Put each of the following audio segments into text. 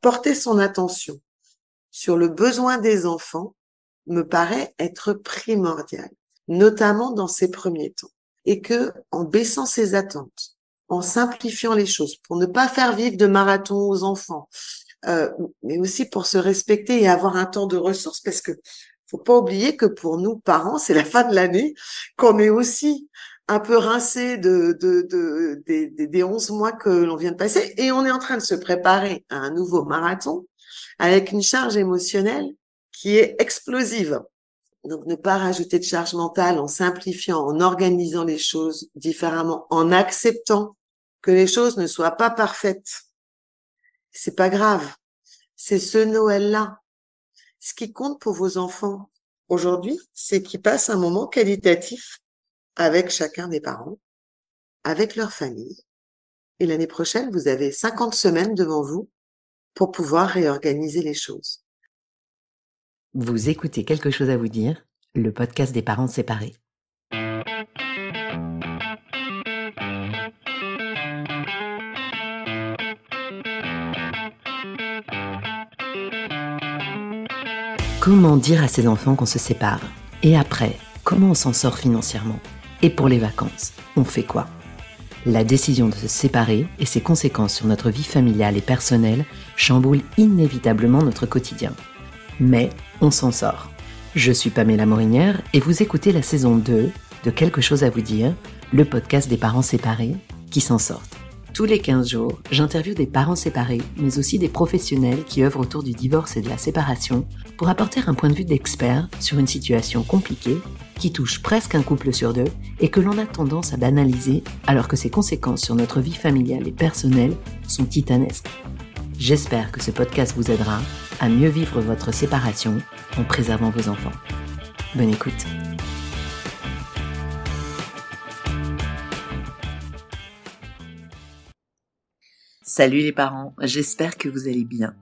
porter son attention sur le besoin des enfants me paraît être primordial, notamment dans ces premiers temps. Et que, en baissant ses attentes, en simplifiant les choses, pour ne pas faire vivre de marathon aux enfants, euh, mais aussi pour se respecter et avoir un temps de ressources, parce que faut pas oublier que pour nous parents, c'est la fin de l'année, qu'on est aussi un peu rincé de, de, de, des, des 11 mois que l'on vient de passer et on est en train de se préparer à un nouveau marathon avec une charge émotionnelle qui est explosive. Donc ne pas rajouter de charge mentale en simplifiant, en organisant les choses différemment, en acceptant que les choses ne soient pas parfaites. C'est pas grave. C'est ce Noël-là. Ce qui compte pour vos enfants aujourd'hui, c'est qu'ils passent un moment qualitatif avec chacun des parents, avec leur famille. Et l'année prochaine, vous avez 50 semaines devant vous pour pouvoir réorganiser les choses. Vous écoutez quelque chose à vous dire, le podcast des parents séparés. Comment dire à ses enfants qu'on se sépare? Et après, comment on s'en sort financièrement? Et pour les vacances, on fait quoi? La décision de se séparer et ses conséquences sur notre vie familiale et personnelle chamboulent inévitablement notre quotidien. Mais on s'en sort. Je suis Pamela Morinière et vous écoutez la saison 2 de Quelque chose à vous dire, le podcast des parents séparés qui s'en sortent. Tous les 15 jours, j'interviewe des parents séparés, mais aussi des professionnels qui œuvrent autour du divorce et de la séparation pour apporter un point de vue d'expert sur une situation compliquée qui touche presque un couple sur deux et que l'on a tendance à banaliser alors que ses conséquences sur notre vie familiale et personnelle sont titanesques. J'espère que ce podcast vous aidera à mieux vivre votre séparation en préservant vos enfants. Bonne écoute. Salut les parents, j'espère que vous allez bien.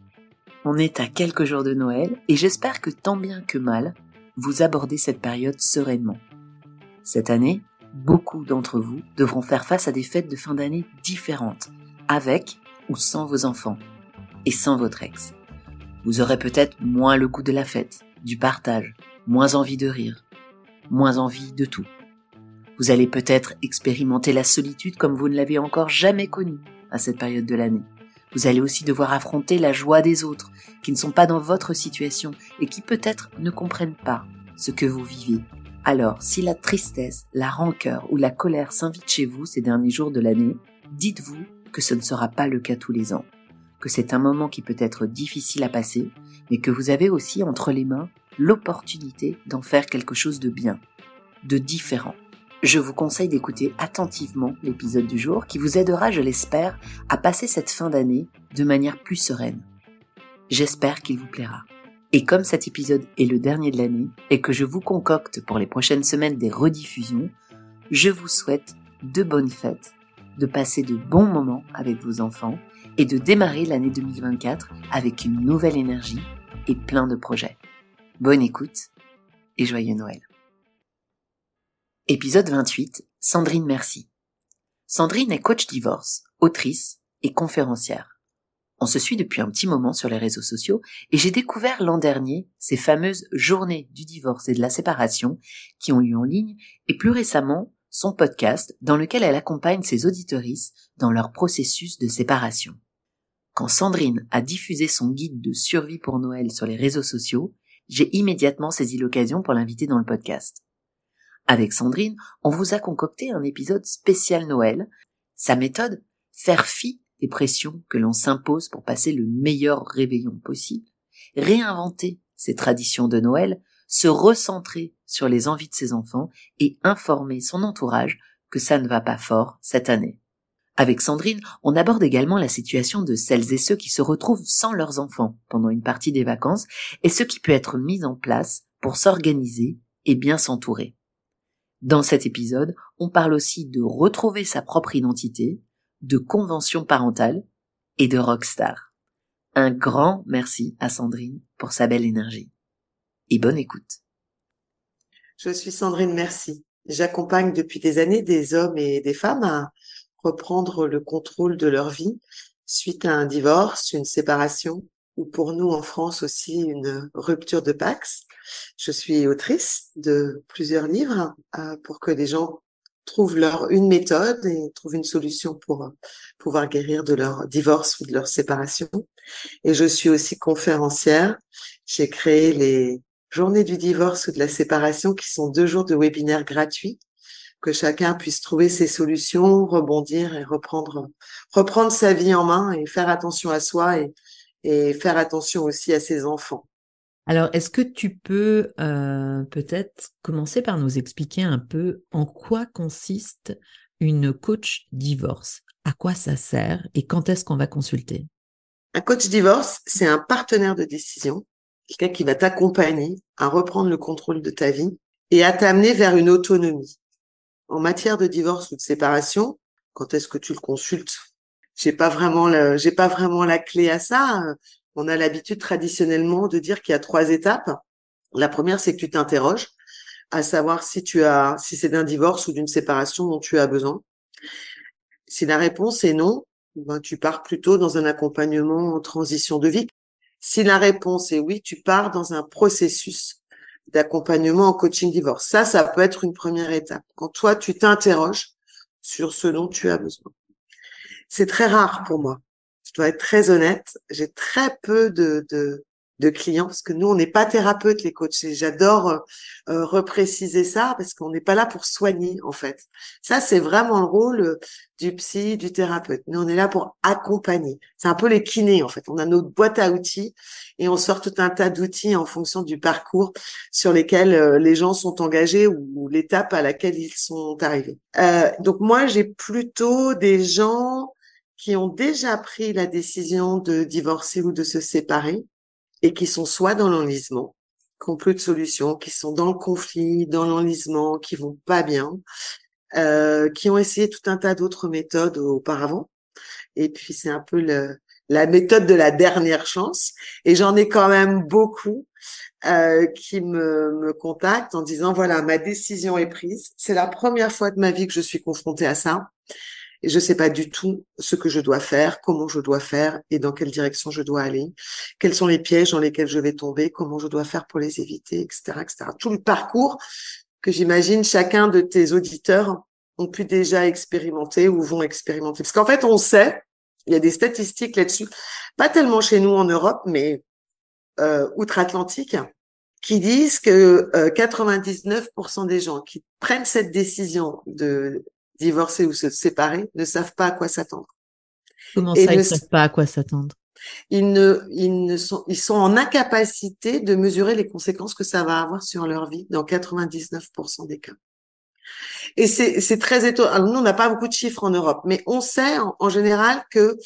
On est à quelques jours de Noël et j'espère que tant bien que mal, vous abordez cette période sereinement. Cette année, beaucoup d'entre vous devront faire face à des fêtes de fin d'année différentes, avec ou sans vos enfants, et sans votre ex. Vous aurez peut-être moins le goût de la fête, du partage, moins envie de rire, moins envie de tout. Vous allez peut-être expérimenter la solitude comme vous ne l'avez encore jamais connue à cette période de l'année. Vous allez aussi devoir affronter la joie des autres qui ne sont pas dans votre situation et qui peut-être ne comprennent pas ce que vous vivez. Alors, si la tristesse, la rancœur ou la colère s'invitent chez vous ces derniers jours de l'année, dites-vous que ce ne sera pas le cas tous les ans, que c'est un moment qui peut être difficile à passer, mais que vous avez aussi entre les mains l'opportunité d'en faire quelque chose de bien, de différent je vous conseille d'écouter attentivement l'épisode du jour qui vous aidera, je l'espère, à passer cette fin d'année de manière plus sereine. J'espère qu'il vous plaira. Et comme cet épisode est le dernier de l'année et que je vous concocte pour les prochaines semaines des rediffusions, je vous souhaite de bonnes fêtes, de passer de bons moments avec vos enfants et de démarrer l'année 2024 avec une nouvelle énergie et plein de projets. Bonne écoute et joyeux Noël. Épisode 28, Sandrine Merci. Sandrine est coach divorce, autrice et conférencière. On se suit depuis un petit moment sur les réseaux sociaux et j'ai découvert l'an dernier ces fameuses journées du divorce et de la séparation qui ont lieu en ligne et plus récemment son podcast dans lequel elle accompagne ses auditorices dans leur processus de séparation. Quand Sandrine a diffusé son guide de survie pour Noël sur les réseaux sociaux, j'ai immédiatement saisi l'occasion pour l'inviter dans le podcast. Avec Sandrine, on vous a concocté un épisode spécial Noël. Sa méthode, faire fi des pressions que l'on s'impose pour passer le meilleur réveillon possible, réinventer ses traditions de Noël, se recentrer sur les envies de ses enfants et informer son entourage que ça ne va pas fort cette année. Avec Sandrine, on aborde également la situation de celles et ceux qui se retrouvent sans leurs enfants pendant une partie des vacances et ce qui peut être mis en place pour s'organiser et bien s'entourer. Dans cet épisode, on parle aussi de retrouver sa propre identité, de convention parentale et de rockstar. Un grand merci à Sandrine pour sa belle énergie. Et bonne écoute. Je suis Sandrine Merci. J'accompagne depuis des années des hommes et des femmes à reprendre le contrôle de leur vie suite à un divorce, une séparation, ou pour nous en France aussi une rupture de Pax. Je suis autrice de plusieurs livres euh, pour que les gens trouvent leur une méthode et trouvent une solution pour euh, pouvoir guérir de leur divorce ou de leur séparation. Et je suis aussi conférencière. J'ai créé les journées du divorce ou de la séparation qui sont deux jours de webinaires gratuits que chacun puisse trouver ses solutions, rebondir et reprendre sa vie en main et faire attention à soi et faire attention aussi à ses enfants. Alors, est-ce que tu peux euh, peut-être commencer par nous expliquer un peu en quoi consiste une coach divorce? À quoi ça sert et quand est-ce qu'on va consulter? Un coach divorce, c'est un partenaire de décision, quelqu'un qui va t'accompagner à reprendre le contrôle de ta vie et à t'amener vers une autonomie. En matière de divorce ou de séparation, quand est-ce que tu le consultes? J'ai pas vraiment j'ai pas vraiment la clé à ça on a l'habitude traditionnellement de dire qu'il y a trois étapes. La première, c'est que tu t'interroges à savoir si tu as, si c'est d'un divorce ou d'une séparation dont tu as besoin. Si la réponse est non, ben, tu pars plutôt dans un accompagnement en transition de vie. Si la réponse est oui, tu pars dans un processus d'accompagnement en coaching divorce. Ça, ça peut être une première étape. Quand toi, tu t'interroges sur ce dont tu as besoin. C'est très rare pour moi je dois être très honnête, j'ai très peu de, de, de, clients parce que nous, on n'est pas thérapeutes, les coachs. Et j'adore euh, euh, repréciser ça parce qu'on n'est pas là pour soigner, en fait. Ça, c'est vraiment le rôle euh, du psy, du thérapeute. Nous, on est là pour accompagner. C'est un peu les kinés, en fait. On a notre boîte à outils et on sort tout un tas d'outils en fonction du parcours sur lesquels les gens sont engagés ou, l'étape à laquelle ils sont arrivés. donc moi, j'ai plutôt des gens qui ont déjà pris la décision de divorcer ou de se séparer et qui sont soit dans l'enlisement, qui n'ont plus de solution, qui sont dans le conflit, dans l'enlisement, qui vont pas bien, euh, qui ont essayé tout un tas d'autres méthodes auparavant. Et puis c'est un peu le, la méthode de la dernière chance. Et j'en ai quand même beaucoup euh, qui me, me contactent en disant voilà ma décision est prise. C'est la première fois de ma vie que je suis confrontée à ça et je sais pas du tout ce que je dois faire, comment je dois faire et dans quelle direction je dois aller, quels sont les pièges dans lesquels je vais tomber, comment je dois faire pour les éviter, etc., etc. Tout le parcours que j'imagine chacun de tes auditeurs ont pu déjà expérimenter ou vont expérimenter. Parce qu'en fait, on sait, il y a des statistiques là-dessus, pas tellement chez nous en Europe, mais euh, outre-Atlantique, qui disent que 99% euh, des gens qui prennent cette décision de divorcer ou se séparer ne savent pas à quoi s'attendre. Comment ça, ils ne savent pas à quoi s'attendre? Ils ne, ils ne sont, ils sont en incapacité de mesurer les conséquences que ça va avoir sur leur vie dans 99% des cas. Et c'est, c'est très étonnant. Alors, nous, on n'a pas beaucoup de chiffres en Europe, mais on sait en, en général que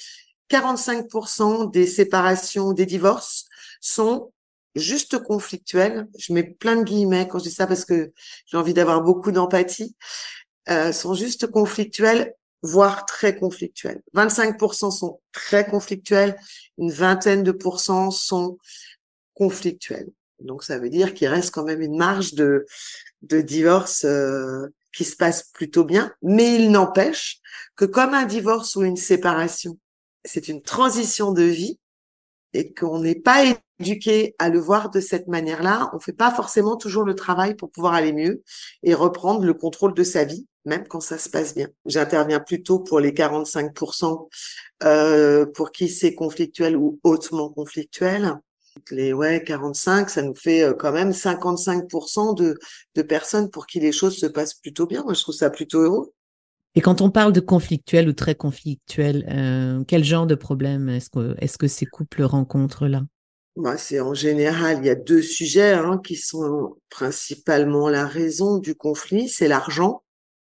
45% des séparations, des divorces sont juste conflictuels. Je mets plein de guillemets quand je dis ça parce que j'ai envie d'avoir beaucoup d'empathie. Euh, sont juste conflictuels, voire très conflictuels. 25% sont très conflictuels, une vingtaine de pourcents sont conflictuels. Donc ça veut dire qu'il reste quand même une marge de, de divorce euh, qui se passe plutôt bien, mais il n'empêche que comme un divorce ou une séparation, c'est une transition de vie et qu'on n'est pas éduqué à le voir de cette manière-là, on fait pas forcément toujours le travail pour pouvoir aller mieux et reprendre le contrôle de sa vie même quand ça se passe bien. J'interviens plutôt pour les 45% euh, pour qui c'est conflictuel ou hautement conflictuel. Les ouais 45, ça nous fait euh, quand même 55% de, de personnes pour qui les choses se passent plutôt bien. Moi, je trouve ça plutôt heureux. Et quand on parle de conflictuel ou très conflictuel, euh, quel genre de problème est-ce que, est-ce que ces couples rencontrent là? Bah, c'est en général, il y a deux sujets hein, qui sont principalement la raison du conflit, c'est l'argent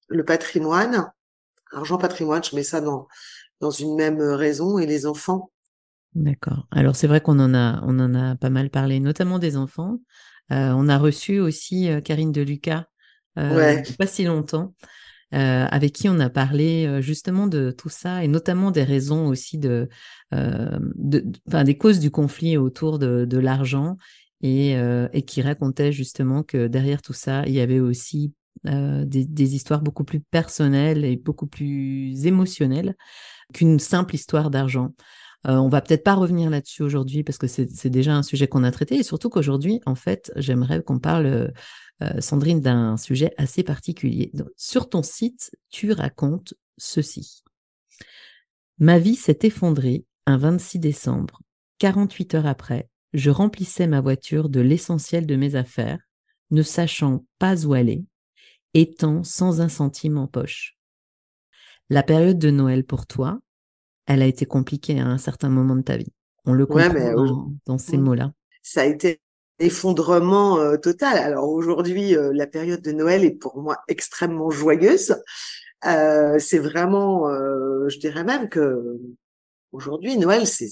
le patrimoine, argent patrimoine, je mets ça dans, dans une même raison, et les enfants. D'accord. Alors c'est vrai qu'on en a, on en a pas mal parlé, notamment des enfants. Euh, on a reçu aussi euh, Karine de Lucas, euh, pas si longtemps, avec qui on a parlé justement de tout ça et notamment des raisons aussi de, de, des causes du conflit autour de, de l'argent et, et qui racontait justement que derrière tout ça, il y avait aussi euh, des, histoires beaucoup plus personnelles et beaucoup plus émotionnelles qu'une simple histoire d'argent. Euh, on va peut-être pas revenir là-dessus aujourd'hui parce que c'est déjà un sujet qu'on a traité et surtout qu'aujourd'hui, en fait, j'aimerais qu'on parle, euh, Sandrine, d'un sujet assez particulier. sur ton site, tu racontes ceci. Ma vie s'est effondrée un 26 décembre. 48 heures après, je remplissais ma voiture de l'essentiel de mes affaires, ne sachant pas où aller, étant sans un centime en poche. La période de Noël pour toi, elle a été compliquée à un certain moment de ta vie. On le comprend dans, ces mots-là. Ça a été effondrement euh, total. Alors aujourd'hui, euh, la période de Noël est pour moi extrêmement joyeuse. Euh, c'est vraiment, je dirais même que aujourd'hui Noël, c'est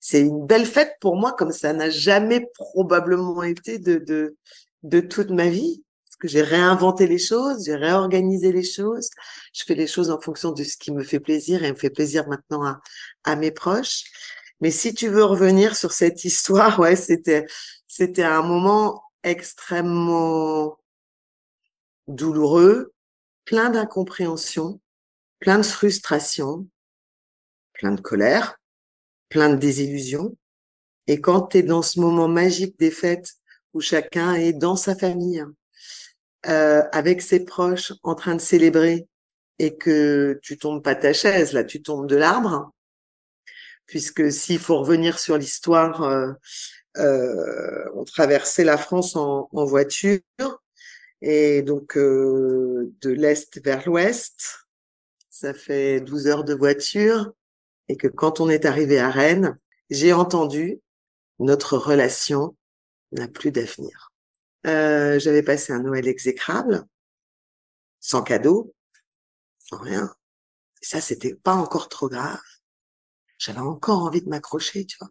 c'est une belle fête pour moi, comme ça n'a jamais probablement été de de de toute ma vie que j'ai réinventé les choses, j'ai réorganisé les choses, je fais les choses en fonction de ce qui me fait plaisir et me fait plaisir maintenant à, à mes proches. Mais si tu veux revenir sur cette histoire, ouais, c'était c'était un moment extrêmement douloureux, plein d'incompréhension, plein de frustration, plein de colère, plein de désillusion. Et quand tu es dans ce moment magique des fêtes où chacun est dans sa famille, euh, avec ses proches en train de célébrer et que tu tombes pas ta chaise, là, tu tombes de l'arbre, puisque s'il faut revenir sur l'histoire, euh, euh, on traversait la France en, en voiture et donc de l'est vers l'ouest, ça fait 12 heures de voiture et que quand on est arrivé à Rennes, j'ai entendu notre relation n'a plus d'avenir. Euh, j'avais passé un Noël exécrable, sans cadeau, sans rien. Et ça, c'était pas encore trop grave. J'avais encore envie de m'accrocher, tu vois.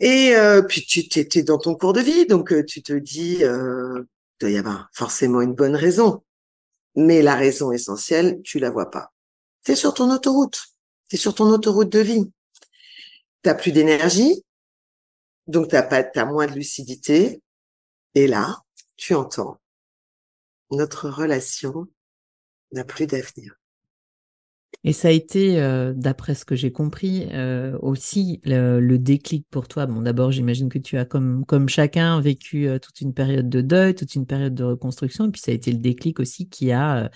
Et euh, puis tu étais dans ton cours de vie, donc euh, tu te dis, euh, il doit y avoir forcément une bonne raison. Mais la raison essentielle, tu la vois pas. T'es sur ton autoroute. T'es sur ton autoroute de vie. T'as plus d'énergie, donc t'as pas, t'as moins de lucidité. Et là, tu entends, notre relation n'a plus d'avenir. Et ça a été, euh, d'après ce que j'ai compris, euh, aussi le, déclic pour toi. Bon, d'abord, j'imagine que tu as, comme, chacun, vécu euh, toute une période de deuil, toute une période de reconstruction. Et puis, ça a été le déclic aussi qui a,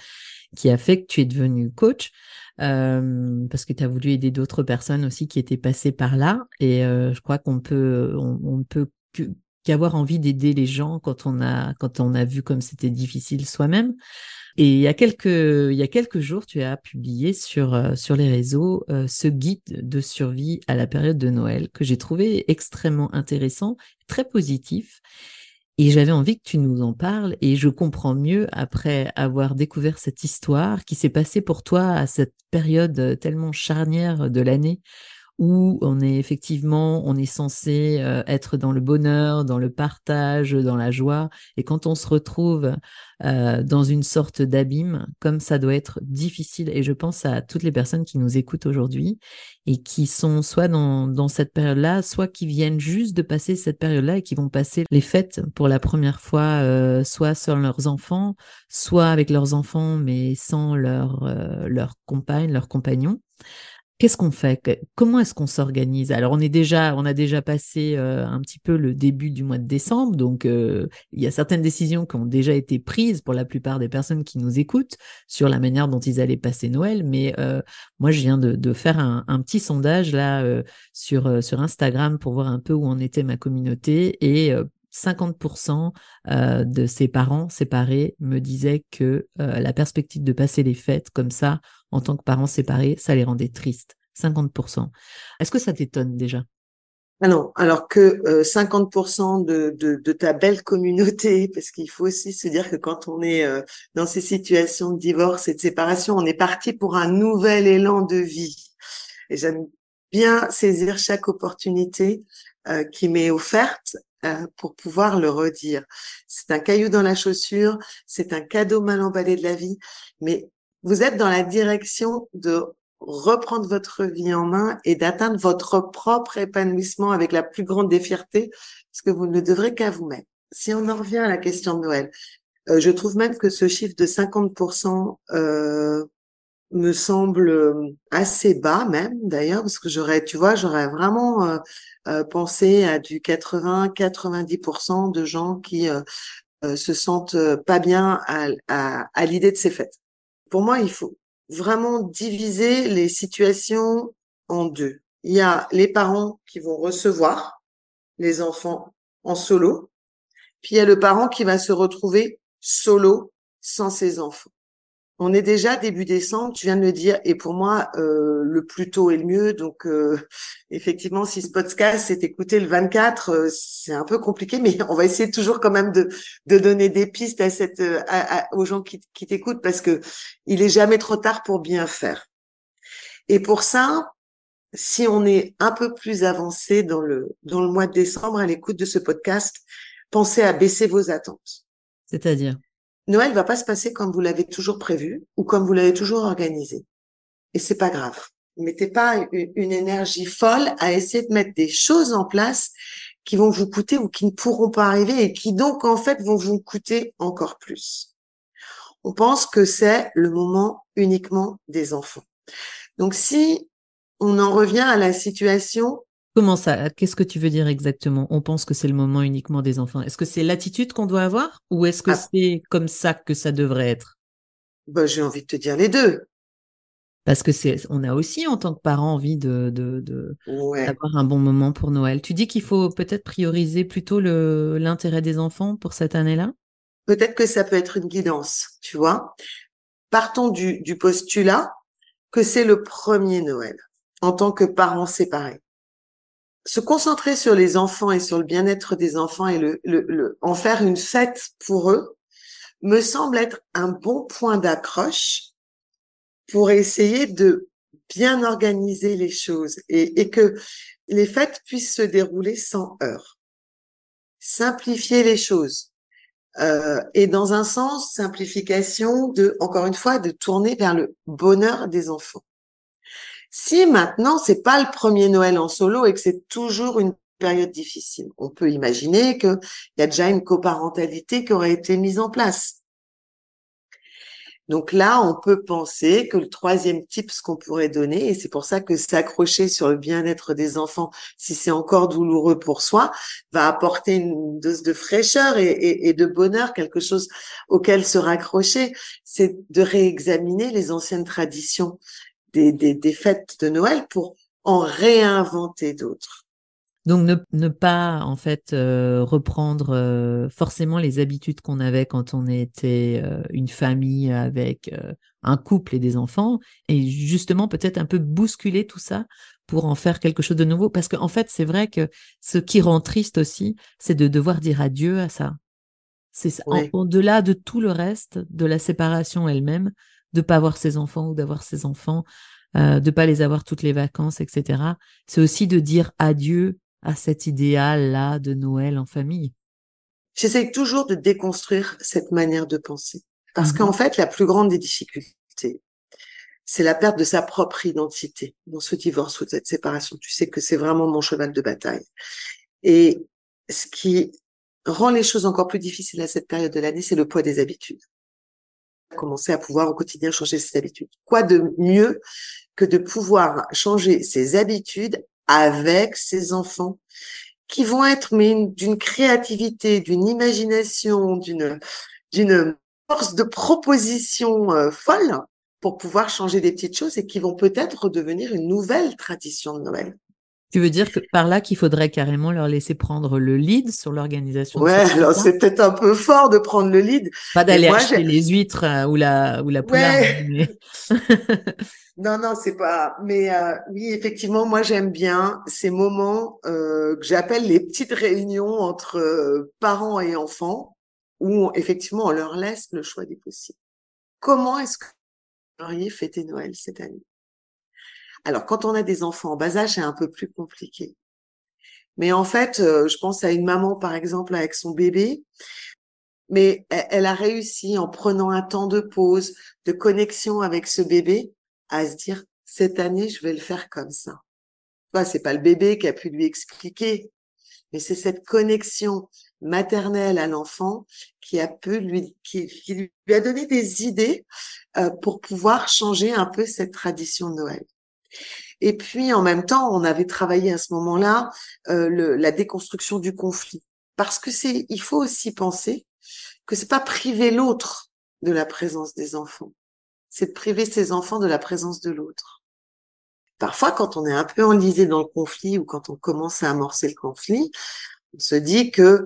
qui a fait que tu es devenu coach. parce que tu as voulu aider d'autres personnes aussi qui étaient passées par là. Et je crois qu'on peut, on peut qu'avoir envie d'aider les gens quand on a quand on a vu comme c'était difficile soi-même. Et il y a quelques il y a quelques jours, tu as publié sur euh, sur les réseaux euh, ce guide de survie à la période de Noël que j'ai trouvé extrêmement intéressant, très positif. Et j'avais envie que tu nous en parles et je comprends mieux après avoir découvert cette histoire qui s'est passée pour toi à cette période tellement charnière de l'année où on est effectivement, on est censé euh, être dans le bonheur, dans le partage, dans la joie. Et quand on se retrouve euh, dans une sorte d'abîme, comme ça doit être difficile, et je pense à toutes les personnes qui nous écoutent aujourd'hui et qui sont soit dans, dans cette période-là, soit qui viennent juste de passer cette période-là et qui vont passer les fêtes pour la première fois, euh, soit sur leurs enfants, soit avec leurs enfants, mais sans leur, leur compagne, leur compagnon. Qu'est-ce qu'on fait Comment est-ce qu'on s'organise? Alors on est déjà, on a déjà passé euh, un petit peu le début du mois de décembre, donc euh, il y a certaines décisions qui ont déjà été prises pour la plupart des personnes qui nous écoutent sur la manière dont ils allaient passer Noël. Mais euh, moi, je viens de, faire un, petit sondage là sur sur Instagram pour voir un peu où en était ma communauté et 50% de ses parents séparés me disaient que la perspective de passer les fêtes comme ça en tant que parents séparés, ça les rendait tristes. 50%. Est-ce que ça t'étonne déjà? Ah non, alors que 50% euh, de, ta belle communauté, parce qu'il faut aussi se dire que quand on est euh, dans ces situations de divorce et de séparation, on est parti pour un nouvel élan de vie. Et j'aime bien saisir chaque opportunité euh, qui m'est offerte pour pouvoir le redire. C'est un caillou dans la chaussure, c'est un cadeau mal emballé de la vie, mais vous êtes dans la direction de reprendre votre vie en main et d'atteindre votre propre épanouissement avec la plus grande des fiertés, parce que vous ne devrez qu'à vous-même. Si on en revient à la question de Noël, euh, je trouve même que ce chiffre de 50% euh, me semble euh, assez bas même d'ailleurs parce que j'aurais tu vois j'aurais vraiment euh, euh, pensé à du 80-90% de gens qui se sentent pas bien à, à, à l'idée de ces fêtes. Pour moi, il faut vraiment diviser les situations en deux. Il y a les parents qui vont recevoir les enfants en solo, puis il y a le parent qui va se retrouver solo sans ses enfants. On est déjà début décembre, tu viens de le dire, et pour moi, euh, le plus tôt est le mieux. Donc, euh, effectivement, si ce podcast s'est écouté le 24, euh, c'est un peu compliqué, mais on va essayer toujours quand même de, de donner des pistes à cette, aux gens qui, qui t'écoutent, parce que il est jamais trop tard pour bien faire. Et pour ça, si on est un peu plus avancé dans le dans le mois de décembre à l'écoute de ce podcast, pensez à baisser vos attentes. C'est-à-dire? Noël va pas se passer comme vous l'avez toujours prévu ou comme vous l'avez toujours organisé. Et c'est pas grave. Mettez pas une, énergie folle à essayer de mettre des choses en place qui vont vous coûter ou qui ne pourront pas arriver et qui donc en fait vont vous coûter encore plus. On pense que c'est le moment uniquement des enfants. Donc si on en revient à la situation Comment ça Qu'est-ce que tu veux dire exactement? On pense que c'est le moment uniquement des enfants. Est-ce que c'est l'attitude qu'on doit avoir ou est-ce que ah. c'est comme ça que ça devrait être? Ben, J'ai envie de te dire les deux. Parce que c'est, on a aussi en tant que parent envie de, de, d'avoir un bon moment pour Noël. Tu dis qu'il faut peut-être prioriser plutôt le, l'intérêt des enfants pour cette année-là? Peut-être que ça peut être une guidance, tu vois? Partons du, du postulat que c'est le premier Noël en tant que parents séparés se concentrer sur les enfants et sur le bien-être des enfants et en faire une fête pour eux me semble être un bon point d'accroche pour essayer de bien organiser les choses et, et, que les fêtes puissent se dérouler sans heurts. Simplifier les choses. Euh, et dans un sens, simplification de, encore une fois, de tourner vers le bonheur des enfants. Si maintenant c'est pas le premier Noël en solo et que c'est toujours une période difficile, on peut imaginer qu'il y a déjà une coparentalité qui aurait été mise en place. Donc là, on peut penser que le troisième type, ce qu'on pourrait donner, et c'est pour ça que s'accrocher sur le bien-être des enfants, si c'est encore douloureux pour soi, va apporter une dose de fraîcheur et, et de bonheur, quelque chose auquel se raccrocher, c'est de réexaminer les anciennes traditions des, des, des fêtes de Noël pour en réinventer d'autres. Donc ne, ne, pas en fait euh, reprendre euh, forcément les habitudes qu'on avait quand on était euh, une famille avec un couple et des enfants et justement peut-être un peu bousculer tout ça pour en faire quelque chose de nouveau parce qu'en en fait c'est vrai que ce qui rend triste aussi c'est de devoir dire adieu à ça. C'est au-delà de tout le reste de la séparation elle-même, de pas avoir ses enfants ou d'avoir ses enfants, euh, de pas les avoir toutes les vacances, etc. C'est aussi de dire adieu à cet idéal-là de Noël en famille. J'essaie toujours de déconstruire cette manière de penser. Parce qu'en mhm. fait, la plus grande des difficultés, c'est la perte de sa propre identité dans ce divorce ou cette séparation. Tu sais que c'est vraiment mon cheval de bataille. Et ce qui rend les choses encore plus difficiles à cette période de l'année, c'est le poids des habitudes commencer à pouvoir au quotidien changer ses habitudes. Quoi de mieux que de pouvoir changer ses habitudes avec ses enfants qui vont être d'une créativité, d'une imagination, d'une force de proposition euh, folle pour pouvoir changer des petites choses et qui vont peut-être devenir une nouvelle tradition de Noël. Tu veux dire que par là qu'il faudrait carrément leur laisser prendre le lead sur l'organisation Ouais, alors c'est peut-être un peu fort de prendre le lead. Pas d'aller acheter les huîtres euh, ou la ou la ouais. non, non, c'est pas. Mais euh, oui, effectivement, moi j'aime bien ces moments euh, que j'appelle les petites réunions entre euh, parents et enfants, où effectivement on leur laisse le choix des possibles. Comment est-ce que vous auriez fêté Noël cette année? Alors, quand on a des enfants en bas âge, c'est un peu plus compliqué. Mais en fait, euh, je pense à une maman, par exemple, avec son bébé, mais elle, a réussi en prenant un temps de pause, de connexion avec ce bébé, à se dire, cette année, je vais le faire comme ça. Bah, c'est pas le bébé qui a pu lui expliquer, mais c'est cette connexion maternelle à l'enfant qui a pu lui, qui, lui a donné des idées euh, pour pouvoir changer un peu cette tradition de Noël. Et puis en même temps, on avait travaillé à ce moment-là euh, la déconstruction du conflit, parce que c'est, il faut aussi penser que c'est pas priver l'autre de la présence des enfants, c'est de priver ses enfants de la présence de l'autre. Parfois, quand on est un peu enlisé dans le conflit ou quand on commence à amorcer le conflit, on se dit que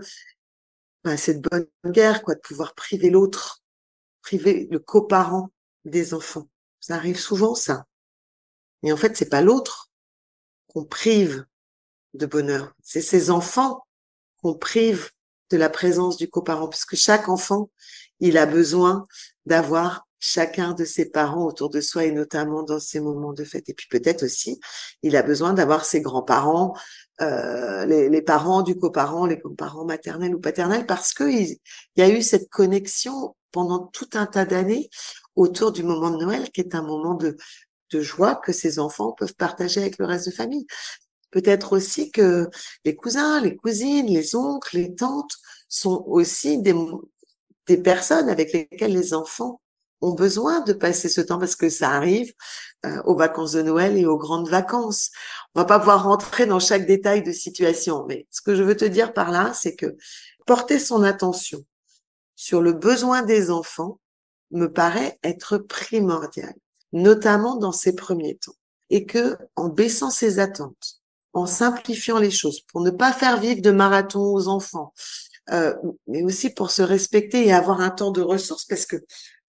bah, c'est de bonne guerre, quoi, de pouvoir priver l'autre, priver le coparent des enfants. Ça arrive souvent, ça. Et en fait, c'est pas l'autre qu'on prive de bonheur, c'est ses enfants qu'on prive de la présence du coparent, puisque chaque enfant, il a besoin d'avoir chacun de ses parents autour de soi et notamment dans ces moments de fête. Et puis peut-être aussi, il a besoin d'avoir ses grands-parents, euh, les, parents du coparent, les parents maternels ou paternels, parce qu'il il y a eu cette connexion pendant tout un tas d'années autour du moment de Noël, qui est un moment de, de joie que ces enfants peuvent partager avec le reste de famille. Peut-être aussi que les cousins, les cousines, les oncles, les tantes sont aussi des, personnes avec lesquelles les enfants ont besoin de passer ce temps parce que ça arrive euh, aux vacances de Noël et aux grandes vacances. On va pas pouvoir rentrer dans chaque détail de situation, mais ce que je veux te dire par là, c'est que porter son attention sur le besoin des enfants me paraît être primordial, notamment dans ces premiers temps, et que en baissant ses attentes, en simplifiant les choses, pour ne pas faire vivre de marathon aux enfants, euh, mais aussi pour se respecter et avoir un temps de ressources, parce que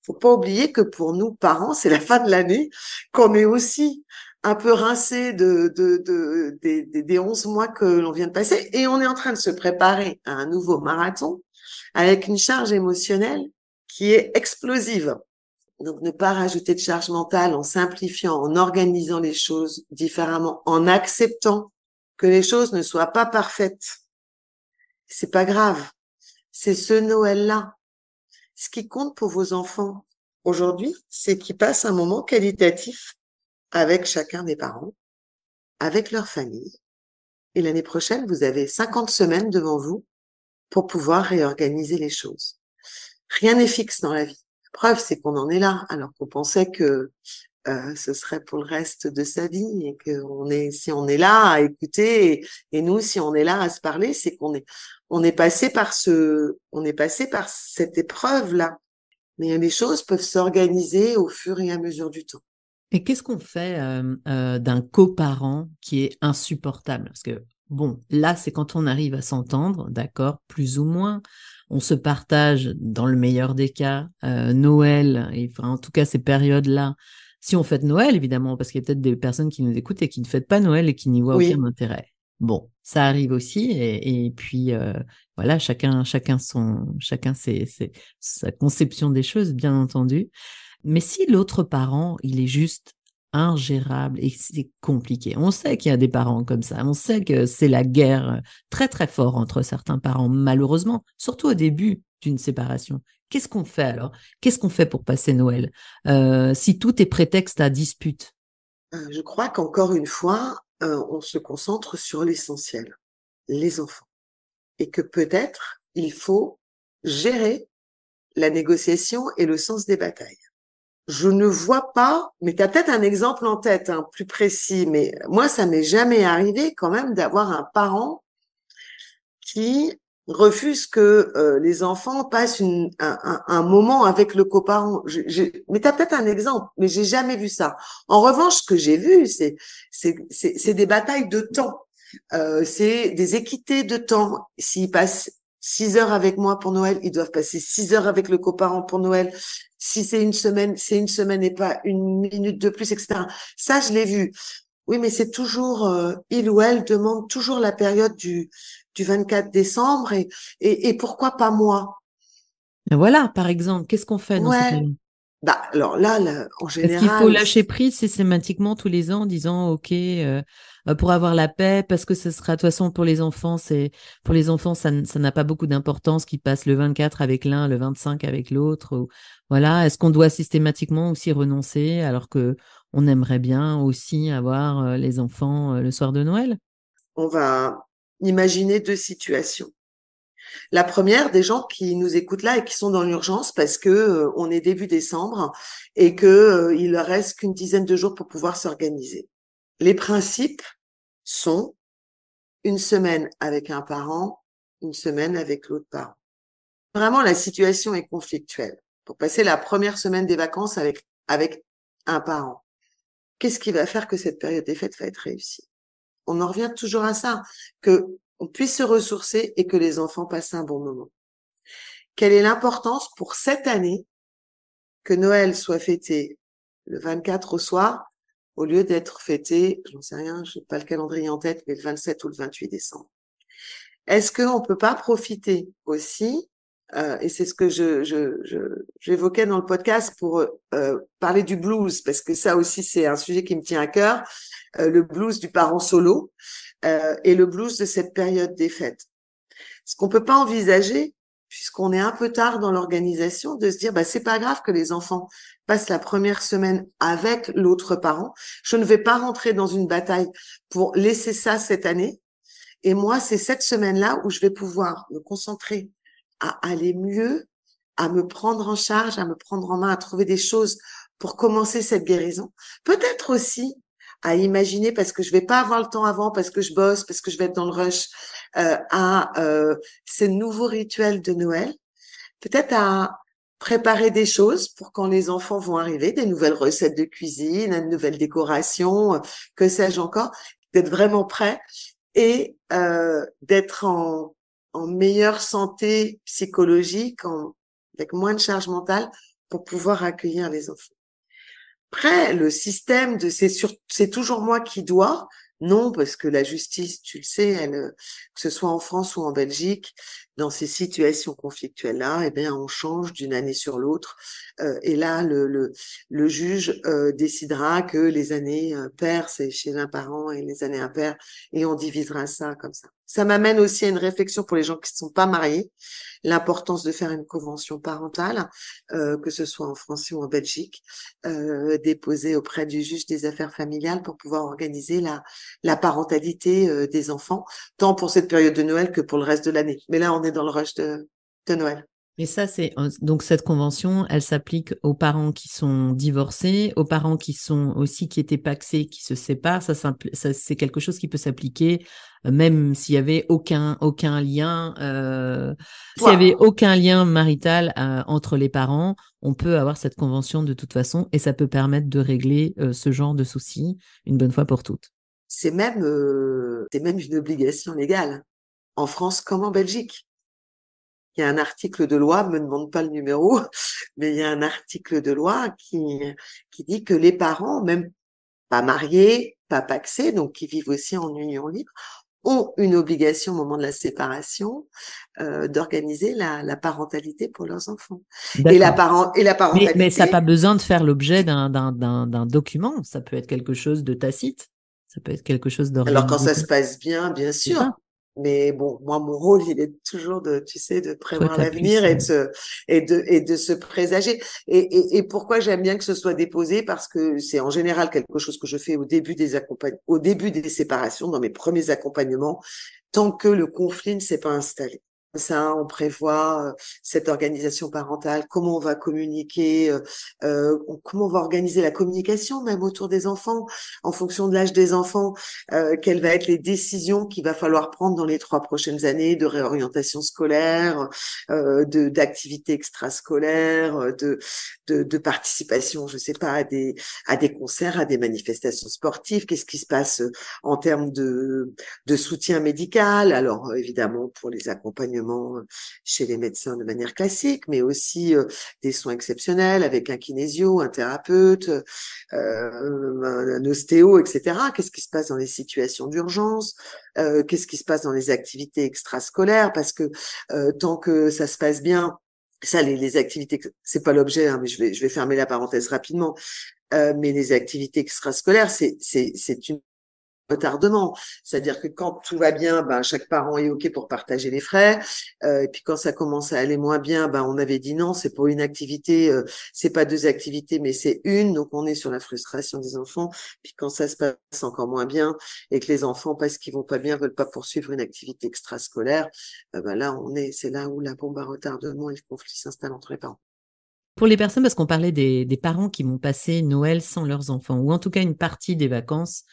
faut pas oublier que pour nous parents, c'est la fin de l'année, qu'on est aussi un peu rincé de, de, de, des, des 11 mois que l'on vient de passer et on est en train de se préparer à un nouveau marathon avec une charge émotionnelle qui est explosive. Donc ne pas rajouter de charge mentale en simplifiant, en organisant les choses différemment, en acceptant que les choses ne soient pas parfaites. C'est pas grave. C'est ce Noël-là ce qui compte pour vos enfants aujourd'hui, c'est qu'ils passent un moment qualitatif avec chacun des parents, avec leur famille. Et l'année prochaine, vous avez 50 semaines devant vous pour pouvoir réorganiser les choses. Rien n'est fixe dans la vie. Preuve, c'est qu'on en est là, alors qu'on pensait que euh, ce serait pour le reste de sa vie et que est, si on est là à écouter et nous, si on est là à se parler, c'est qu'on est, on est passé par ce, on est passé par cette épreuve-là. Mais les choses peuvent s'organiser au fur et à mesure du temps. Et qu'est-ce qu'on fait euh, euh, d'un coparent qui est insupportable? Parce que bon, là, c'est quand on arrive à s'entendre, d'accord, plus ou moins. On se partage, dans le meilleur des cas, euh, Noël, et enfin, en tout cas ces périodes-là. Si on fête Noël, évidemment, parce qu'il y a peut-être des personnes qui nous écoutent et qui ne fêtent pas Noël et qui n'y voient aucun intérêt. Bon, ça arrive aussi, et, puis euh, voilà, chacun, chacun son, chacun ses, sa conception des choses, bien entendu. Mais si l'autre parent, il est juste ingérable et c'est compliqué. On sait qu'il y a des parents comme ça. On sait que c'est la guerre très très fort entre certains parents, malheureusement, surtout au début d'une séparation. Qu'est-ce qu'on fait alors? Qu'est-ce qu'on fait pour passer Noël? Euh, si tout est prétexte à dispute? Euh, Je crois qu'encore une fois, euh, on se concentre sur l'essentiel, les enfants. Et que peut-être il faut gérer la négociation et le sens des batailles. Je ne vois pas, mais tu as peut-être un exemple en tête, hein, plus précis, mais moi, ça m'est jamais arrivé quand même d'avoir un parent qui refuse que euh, les enfants passent un, moment avec le coparent. Je, mais tu as peut-être un exemple, mais j'ai jamais vu ça. En revanche, ce que j'ai vu, c'est c'est des batailles de temps. Euh, c'est des équités de temps. S'ils passent six heures avec moi pour Noël, ils doivent passer six heures avec le coparent pour Noël. Si c'est une semaine, c'est une semaine et pas une minute de plus, etc. Ça, je l'ai vu. Oui, mais c'est toujours, euh, il ou elle demande toujours la période du, du 24 décembre et, et, pourquoi pas moi? Voilà, par exemple, qu'est-ce qu'on fait dans ouais. Bah, alors là, là en général. Est-ce qu'il faut lâcher prise systématiquement tous les ans en disant, OK, euh, euh, pour avoir la paix, parce que ce sera, de toute façon, pour les enfants, c'est, pour les enfants, ça, n'a pas beaucoup d'importance qu'ils passent le 24 avec l'un, le 25 avec l'autre. Voilà. Est-ce qu'on doit systématiquement aussi renoncer alors que on aimerait bien aussi avoir euh, les enfants le soir de Noël? On va imaginer deux situations. La première, des gens qui nous écoutent là et qui sont dans l'urgence parce que euh, on est début décembre et que euh, il leur reste qu'une dizaine de jours pour pouvoir s'organiser. Les principes sont une semaine avec un parent, une semaine avec l'autre parent. Vraiment, la situation est conflictuelle. Pour passer la première semaine des vacances avec, avec un parent, qu'est-ce qui va faire que cette période des fêtes va être réussie? On en revient toujours à ça, que on puisse se ressourcer et que les enfants passent un bon moment. Quelle est l'importance pour cette année que Noël soit fêté le 24 au soir au lieu d'être fêté, j'en sais rien, je n'ai pas le calendrier en tête, mais le 27 ou le 28 décembre? Est-ce qu'on peut pas profiter aussi, euh, et c'est ce que je, j'évoquais dans le podcast pour euh, parler du blues, parce que ça aussi c'est un sujet qui me tient à cœur, euh, le blues du parent solo et le blues de cette période des fêtes. Ce qu'on peut pas envisager, puisqu'on est un peu tard dans l'organisation, de se dire bah c'est pas grave que les enfants passent la première semaine avec l'autre parent. Je ne vais pas rentrer dans une bataille pour laisser ça cette année. Et moi, c'est cette semaine-là où je vais pouvoir me concentrer à aller mieux, à me prendre en charge, à me prendre en main, à trouver des choses pour commencer cette guérison. Peut-être aussi à imaginer parce que je vais pas avoir le temps avant, parce que je bosse, parce que je vais être dans le rush, euh, à euh, ces nouveaux rituels de Noël. Peut-être à préparer des choses pour quand les enfants vont arriver, des nouvelles recettes de cuisine, une nouvelle décoration, que sais-je encore, d'être vraiment prêt et euh, d'être en, meilleure santé psychologique, avec moins de charge mentale pour pouvoir accueillir les enfants. Après, le système de c'est c'est toujours moi qui dois. Non, parce que la justice, tu le sais, elle, que ce soit en France ou en Belgique, dans ces situations conflictuelles-là, eh bien, on change d'une année sur l'autre. Euh, et là, le, le, le juge euh, décidera que les années euh, paires, c'est chez un parent et les années impaires, et on divisera ça comme ça. Ça m'amène aussi à une réflexion pour les gens qui ne sont pas mariés l'importance de faire une convention parentale, euh, que ce soit en France ou en Belgique, euh, déposée auprès du juge des affaires familiales pour pouvoir organiser la, la parentalité euh, des enfants, tant pour cette période de Noël que pour le reste de l'année. Mais là, on dans le rush de, de Noël. Et ça, c'est donc cette convention, elle s'applique aux parents qui sont divorcés, aux parents qui sont aussi qui étaient paxés, qui se séparent. Ça, ça c'est quelque chose qui peut s'appliquer euh, même s'il y avait aucun aucun lien, euh, s'il y avait aucun lien marital euh, entre les parents, on peut avoir cette convention de toute façon et ça peut permettre de régler euh, ce genre de soucis une bonne fois pour toutes. C'est même c'est même une obligation légale en France comme en Belgique il y a un article de loi, me demande pas le numéro, mais il y a un article de loi qui, qui dit que les parents, même pas mariés, pas paxés, donc qui vivent aussi en union libre, ont une obligation au moment de la séparation euh, d'organiser la, la, parentalité pour leurs enfants. Et la, parent, et la parentalité. Mais, mais ça n'a pas besoin de faire l'objet d'un document. Ça peut être quelque chose de tacite. Ça peut être quelque chose d'organisé. Alors quand ça se passe bien, bien sûr. Mais bon, moi, mon rôle, il est toujours de, tu sais, de prévoir l'avenir et de, se, et de et de se présager. Et, et, et pourquoi j'aime bien que ce soit déposé? Parce que c'est en général quelque chose que je fais au début des accompagnements, au début des séparations, dans mes premiers accompagnements, tant que le conflit ne s'est pas installé ça, on prévoit euh, cette organisation parentale, comment on va communiquer, euh, euh, comment on va organiser la communication même autour des enfants, en fonction de l'âge des enfants, quelles vont être les décisions qu'il va falloir prendre dans les trois prochaines années de réorientation scolaire, de d'activités extrascolaires, de, de, de participation, je sais pas, à des à des concerts, à des manifestations sportives. Qu'est-ce qui se passe en termes de de soutien médical Alors évidemment pour les accompagnements euh, chez les médecins de manière classique, mais aussi euh, des soins exceptionnels avec un kinésio, un thérapeute, euh, un ostéo, etc. Qu'est-ce qui se passe dans les situations d'urgence? Qu'est-ce qui se passe dans les activités extrascolaires? Parce que tant que ça se passe bien, ça, les, les activités, c'est pas l'objet, hein, mais je vais, je vais fermer la parenthèse rapidement. mais les activités extrascolaires, c'est, une retardement. C'est-à-dire que quand tout va bien, ben, chaque parent est OK pour partager les frais. Euh, et puis quand ça commence à aller moins bien, ben, on avait dit non, c'est pour une activité, euh, c'est pas deux activités, mais c'est une. Donc on est sur la frustration des enfants. Puis quand ça se passe encore moins bien et que les enfants, parce qu'ils vont pas bien, veulent pas poursuivre une activité extrascolaire, euh, ben là on est, c'est là où la bombe à retardement et le conflit s'installe entre les parents. Pour les personnes, parce qu'on parlait des, des parents qui vont passer Noël sans leurs enfants, ou en tout cas une partie des vacances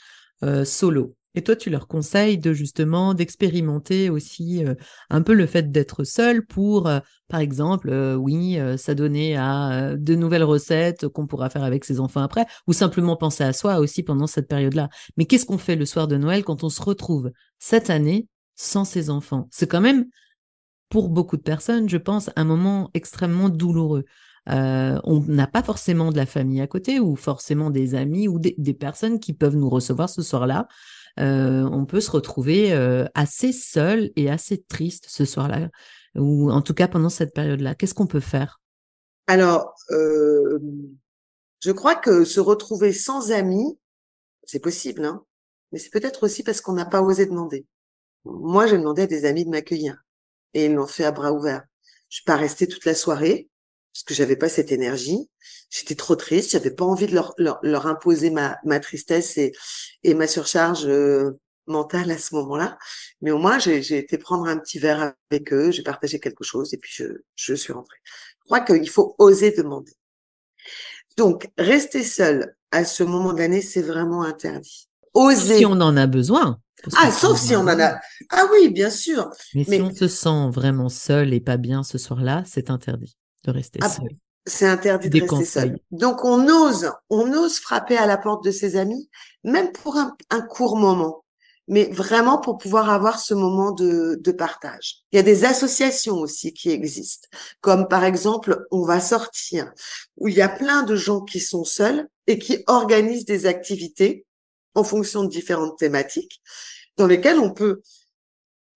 euh, solo. Et toi, tu leur conseilles de justement d'expérimenter aussi euh, un peu le fait d'être seul pour, euh, par exemple, oui, s'adonner à de nouvelles recettes qu'on pourra faire avec ses enfants après, ou simplement penser à soi aussi pendant cette période-là. Mais qu'est-ce qu'on fait le soir de Noël quand on se retrouve cette année sans ses enfants? C'est quand même, pour beaucoup de personnes, je pense, un moment extrêmement douloureux. Euh, on n'a pas forcément de la famille à côté ou forcément des amis ou des, personnes qui peuvent nous recevoir ce soir-là. Euh, on peut se retrouver euh, assez seul et assez triste ce soir-là, ou en tout cas pendant cette période-là. Qu'est-ce qu'on peut faire? Alors, je crois que se retrouver sans amis, c'est possible, hein mais c'est peut-être aussi parce qu'on n'a pas osé demander. Moi, j'ai demandé à des amis de m'accueillir et ils l'ont fait à bras ouverts. Je suis pas restée toute la soirée parce que j'avais pas cette énergie. J'étais trop triste, j'avais pas envie de leur, leur, imposer ma, ma tristesse et, et ma surcharge euh, mentale à ce moment-là. Mais au moins, j'ai été prendre un petit verre avec eux, j'ai partagé quelque chose et puis je, je suis rentrée. Je crois qu'il faut oser demander. Donc, rester seul à ce moment de l'année, c'est vraiment interdit. Oser. Si on en a besoin. Ah, sauf si on en a. Ah oui, bien sûr. Mais, Mais, si on se sent vraiment seul et pas bien ce soir-là, c'est interdit de rester ah, seul. C'est interdit de rester seul. Donc on ose, on ose frapper à la porte de ses amis, même pour un, court moment, mais vraiment pour pouvoir avoir ce moment de, de partage. Il y a des associations aussi qui existent, comme par exemple On va sortir, où il y a plein de gens qui sont seuls et qui organisent des activités en fonction de différentes thématiques, dans lesquelles on peut,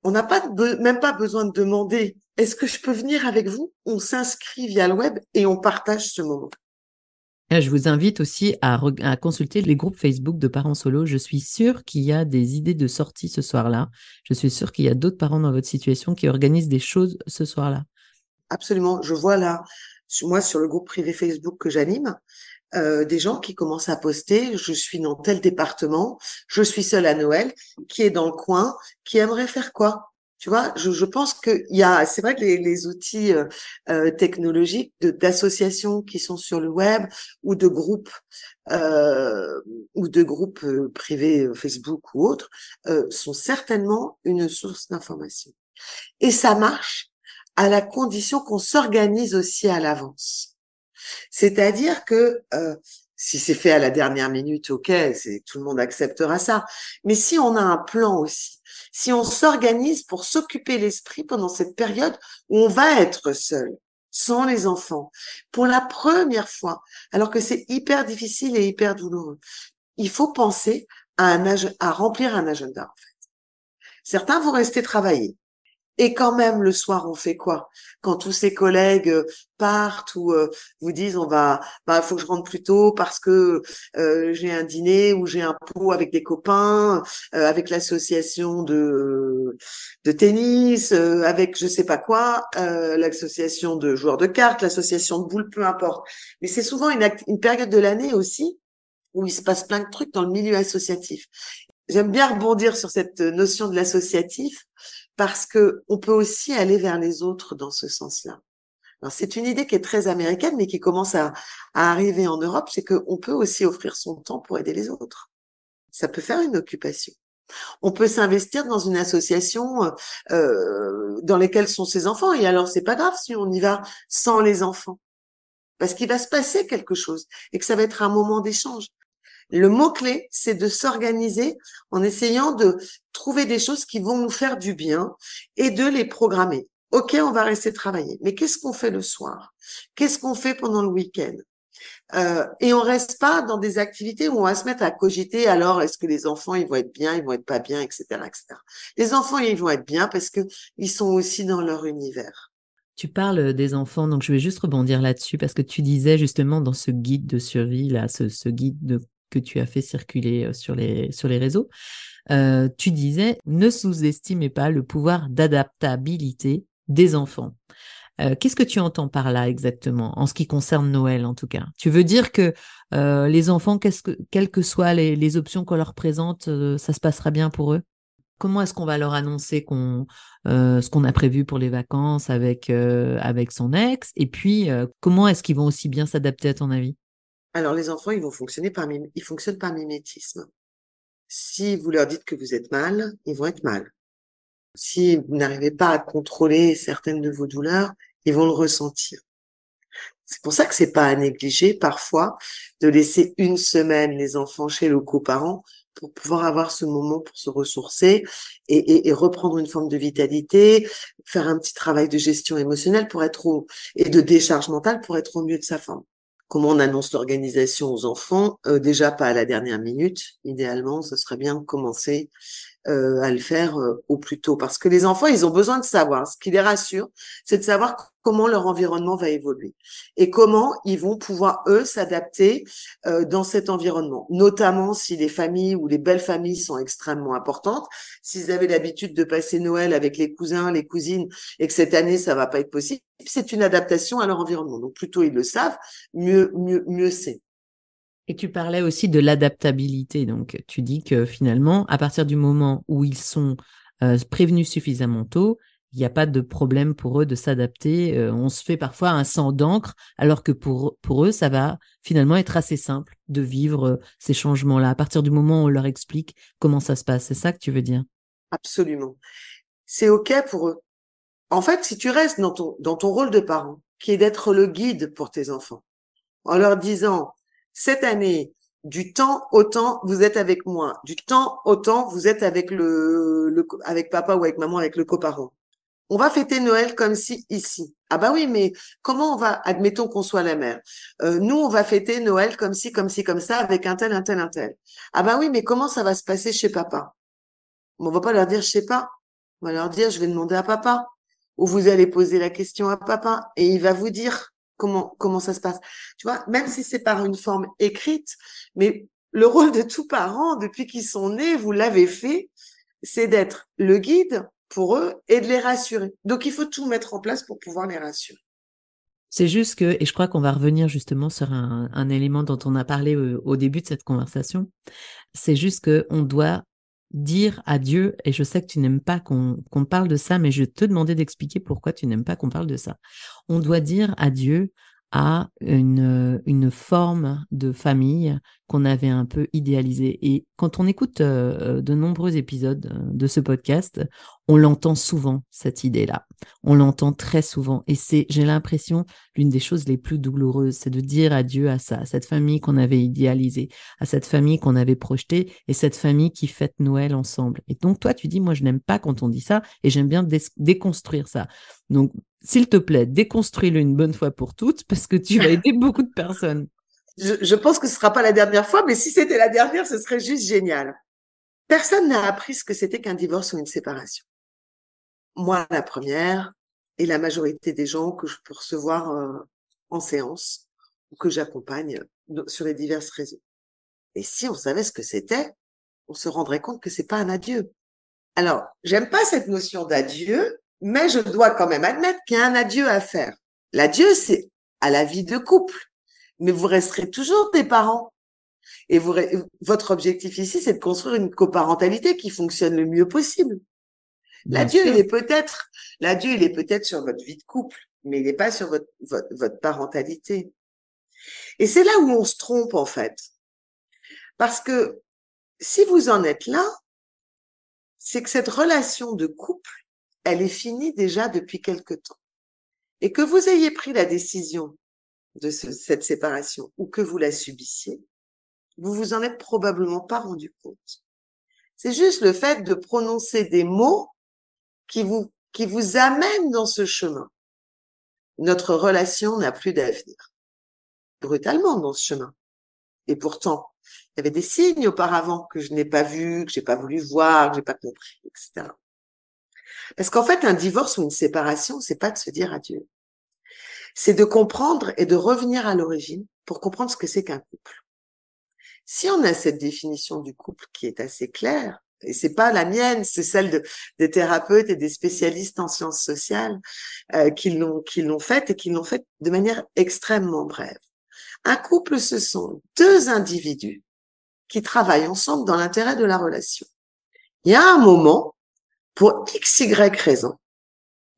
on n'a pas même pas besoin de demander est-ce que je peux venir avec vous? On s'inscrit via le web et on partage ce moment. Je vous invite aussi à, consulter les groupes Facebook de parents solo. Je suis sûre qu'il y a des idées de sortie ce soir-là. Je suis sûre qu'il y a d'autres parents dans votre situation qui organisent des choses ce soir-là. Absolument. Je vois là, moi, sur le groupe privé Facebook que j'anime, euh, des gens qui commencent à poster je suis dans tel département, je suis seule à Noël, qui est dans le coin, qui aimerait faire quoi? Tu vois, je, je pense qu'il y a, c'est vrai que les, les outils euh, euh technologiques d'associations qui sont sur le web ou de groupes euh, ou de groupes euh, privés euh, Facebook ou autres sont certainement une source d'information. Et ça marche à la condition qu'on s'organise aussi à l'avance. C'est-à-dire que si c'est fait à la dernière minute, ok, c'est tout le monde acceptera ça. Mais si on a un plan aussi si on s'organise pour s'occuper l'esprit pendant cette période où on va être seul, sans les enfants, pour la première fois, alors que c'est hyper difficile et hyper douloureux. Il faut penser à, remplir un agenda. Certains vont rester travailler. Et quand même, le soir, on fait quoi? Quand tous ses collègues euh, partent ou euh, vous disent on va, bah faut que je rentre plus tôt parce que euh, j'ai un dîner ou j'ai un pot avec des copains, avec l'association de de tennis, avec je sais pas quoi, l'association de joueurs de cartes, l'association de boules, peu importe. Mais c'est souvent une, une période de l'année aussi où il se passe plein de trucs dans le milieu associatif. J'aime bien rebondir sur cette notion de l'associatif parce que on peut aussi aller vers les autres dans ce sens-là. C'est une idée qui est très américaine, mais qui commence à, arriver en Europe, c'est qu'on peut aussi offrir son temps pour aider les autres. Ça peut faire une occupation. On peut s'investir dans une association euh, dans laquelle sont ses enfants, et alors c'est pas grave si on y va sans les enfants, parce qu'il va se passer quelque chose et que ça va être un moment d'échange. Le mot-clé, c'est de s'organiser en essayant de trouver des choses qui vont nous faire du bien et de les programmer. OK, on va rester travailler, mais qu'est-ce qu'on fait le soir? Qu'est-ce qu'on fait pendant le week-end? Euh, et on reste pas dans des activités où on va se mettre à cogiter. Alors, est-ce que les enfants ils vont être bien, ils vont être pas bien, etc., etc. Les enfants ils vont être bien parce que ils sont aussi dans leur univers. Tu parles des enfants, donc je vais juste rebondir là-dessus parce que tu disais justement dans ce guide de survie là, ce guide de que tu as fait circuler sur les, sur les réseaux. tu disais, ne sous-estimez pas le pouvoir d'adaptabilité des enfants. Qu'est-ce que tu entends par là exactement, en ce qui concerne Noël en tout cas? Tu veux dire que les enfants, que, quelles que soient les, options qu'on leur présente, ça se passera bien pour eux? Comment est-ce qu'on va leur annoncer euh, ce qu'on a prévu pour les vacances avec euh, avec son ex? Et puis euh, comment est-ce qu'ils vont aussi bien s'adapter à ton avis? Alors les enfants, ils vont fonctionner par ils fonctionnent par mimétisme. Si vous leur dites que vous êtes mal, ils vont être mal. Si vous n'arrivez pas à contrôler certaines de vos douleurs, ils vont le ressentir. C'est pour ça que c'est pas à négliger parfois de laisser une semaine les enfants chez le coparent pour pouvoir avoir ce moment pour se ressourcer et, reprendre une forme de vitalité, faire un petit travail de gestion émotionnelle pour être au, et de décharge mentale pour être au mieux de sa forme. Comment on annonce l'organisation aux enfants euh, Déjà pas à la dernière minute. Idéalement, ce serait bien commencer euh, à le faire euh, au plus tôt. Parce que les enfants, ils ont besoin de savoir. Ce qui les rassure, c'est de savoir comment leur environnement va évoluer et comment ils vont pouvoir, eux, s'adapter euh, dans cet environnement. Notamment si les familles ou les belles familles sont extrêmement importantes. S'ils avaient l'habitude de passer Noël avec les cousins, les cousines, et que cette année, ça va pas être possible, c'est une adaptation à leur environnement. Donc, plutôt ils le savent, mieux, mieux, mieux c'est. Et tu parlais aussi de l'adaptabilité. Donc, tu dis que finalement, à partir du moment où ils sont euh, prévenus suffisamment tôt, il n'y a pas de problème pour eux de s'adapter. Euh, on se fait parfois un sang d'encre, alors que pour, eux, ça va finalement être assez simple de vivre euh, ces changements-là. À partir du moment où on leur explique comment ça se passe, c'est ça que tu veux dire? Absolument. C'est OK pour eux. En fait, si tu restes dans ton rôle de parent, qui est d'être le guide pour tes enfants, en leur disant, cette année, du temps autant vous êtes avec moi, du temps autant vous êtes avec le, avec papa ou avec maman, avec le coparent. On va fêter Noël comme si ici. Ah bah oui, mais comment on va, admettons qu'on soit la mère. Euh, nous, on va fêter Noël comme si, comme si, comme ça, avec un tel, un tel, un tel. Ah bah oui, mais comment ça va se passer chez papa? On va pas leur dire je sais pas. On va leur dire je vais demander à papa. Ou vous allez poser la question à papa et il va vous dire comment ça se passe. Tu vois, même si c'est par une forme écrite, mais le rôle de tout parent depuis qu'ils sont nés, vous l'avez fait, c'est d'être le guide pour eux et de les rassurer. Donc il faut tout mettre en place pour pouvoir les rassurer. C'est juste que, et je crois qu'on va revenir justement sur un, élément dont on a parlé au, au début de cette conversation, c'est juste qu'on doit dire à Dieu, et je sais que tu n'aimes pas qu'on parle de ça, mais je te demander d'expliquer pourquoi tu n'aimes pas qu'on parle de ça. On doit dire à Dieu, à une, une forme de famille qu'on avait un peu idéalisée. Et quand on écoute euh, de nombreux épisodes euh, de ce podcast, on l'entend souvent, cette idée-là. On l'entend très souvent. Et c'est, j'ai l'impression, l'une des choses les plus douloureuses, c'est de dire adieu à ça, à cette famille qu'on avait idéalisée, à cette famille qu'on avait projetée et cette famille qui fête Noël ensemble. Et donc, toi, tu dis, moi, je n'aime pas quand on dit ça et j'aime bien déconstruire ça. Donc, s'il te plaît, déconstruis-le une bonne fois pour toutes parce que tu vas aider beaucoup de personnes. Je, je pense que ce sera pas la dernière fois, mais si c'était la dernière, ce serait juste génial. Personne n'a appris ce que c'était qu'un divorce ou une séparation moi la première, et la majorité des gens que je peux recevoir euh, en séance ou que j'accompagne sur les diverses réseaux. Et si on savait ce que c'était, on se rendrait compte que c'est pas un adieu. Alors, j'aime pas cette notion d'adieu, mais je dois quand même admettre qu'il y a un adieu à faire. L'adieu, c'est à la vie de couple, mais vous resterez toujours des parents. Et vous, votre objectif ici, c'est de construire une coparentalité qui fonctionne le mieux possible. L'adieu, il est peut-être, l'adieu, il est peut-être sur votre vie de couple, mais il n'est pas sur votre, votre, parentalité. Et c'est là où on se trompe, en fait. Parce que si vous en êtes là, c'est que cette relation de couple, elle est finie déjà depuis quelque temps. Et que vous ayez pris la décision de cette séparation ou que vous la subissiez, vous vous en êtes probablement pas rendu compte. C'est juste le fait de prononcer des mots qui vous, qui vous amène dans ce chemin. Notre relation n'a plus d'avenir. Brutalement dans ce chemin. Et pourtant, il y avait des signes auparavant que je n'ai pas vus, que j'ai pas voulu voir, que j'ai pas compris, etc. Parce qu'en fait, un divorce ou une séparation, c'est pas de se dire adieu. C'est de comprendre et de revenir à l'origine pour comprendre ce que c'est qu'un couple. Si on a cette définition du couple qui est assez claire, et c'est pas la mienne, c'est celle de, des thérapeutes et des spécialistes en sciences sociales euh, qui l'ont qui l'ont faite et qui l'ont faite de manière extrêmement brève. Un couple, ce sont deux individus qui travaillent ensemble dans l'intérêt de la relation. Il y a un moment, pour x, raison,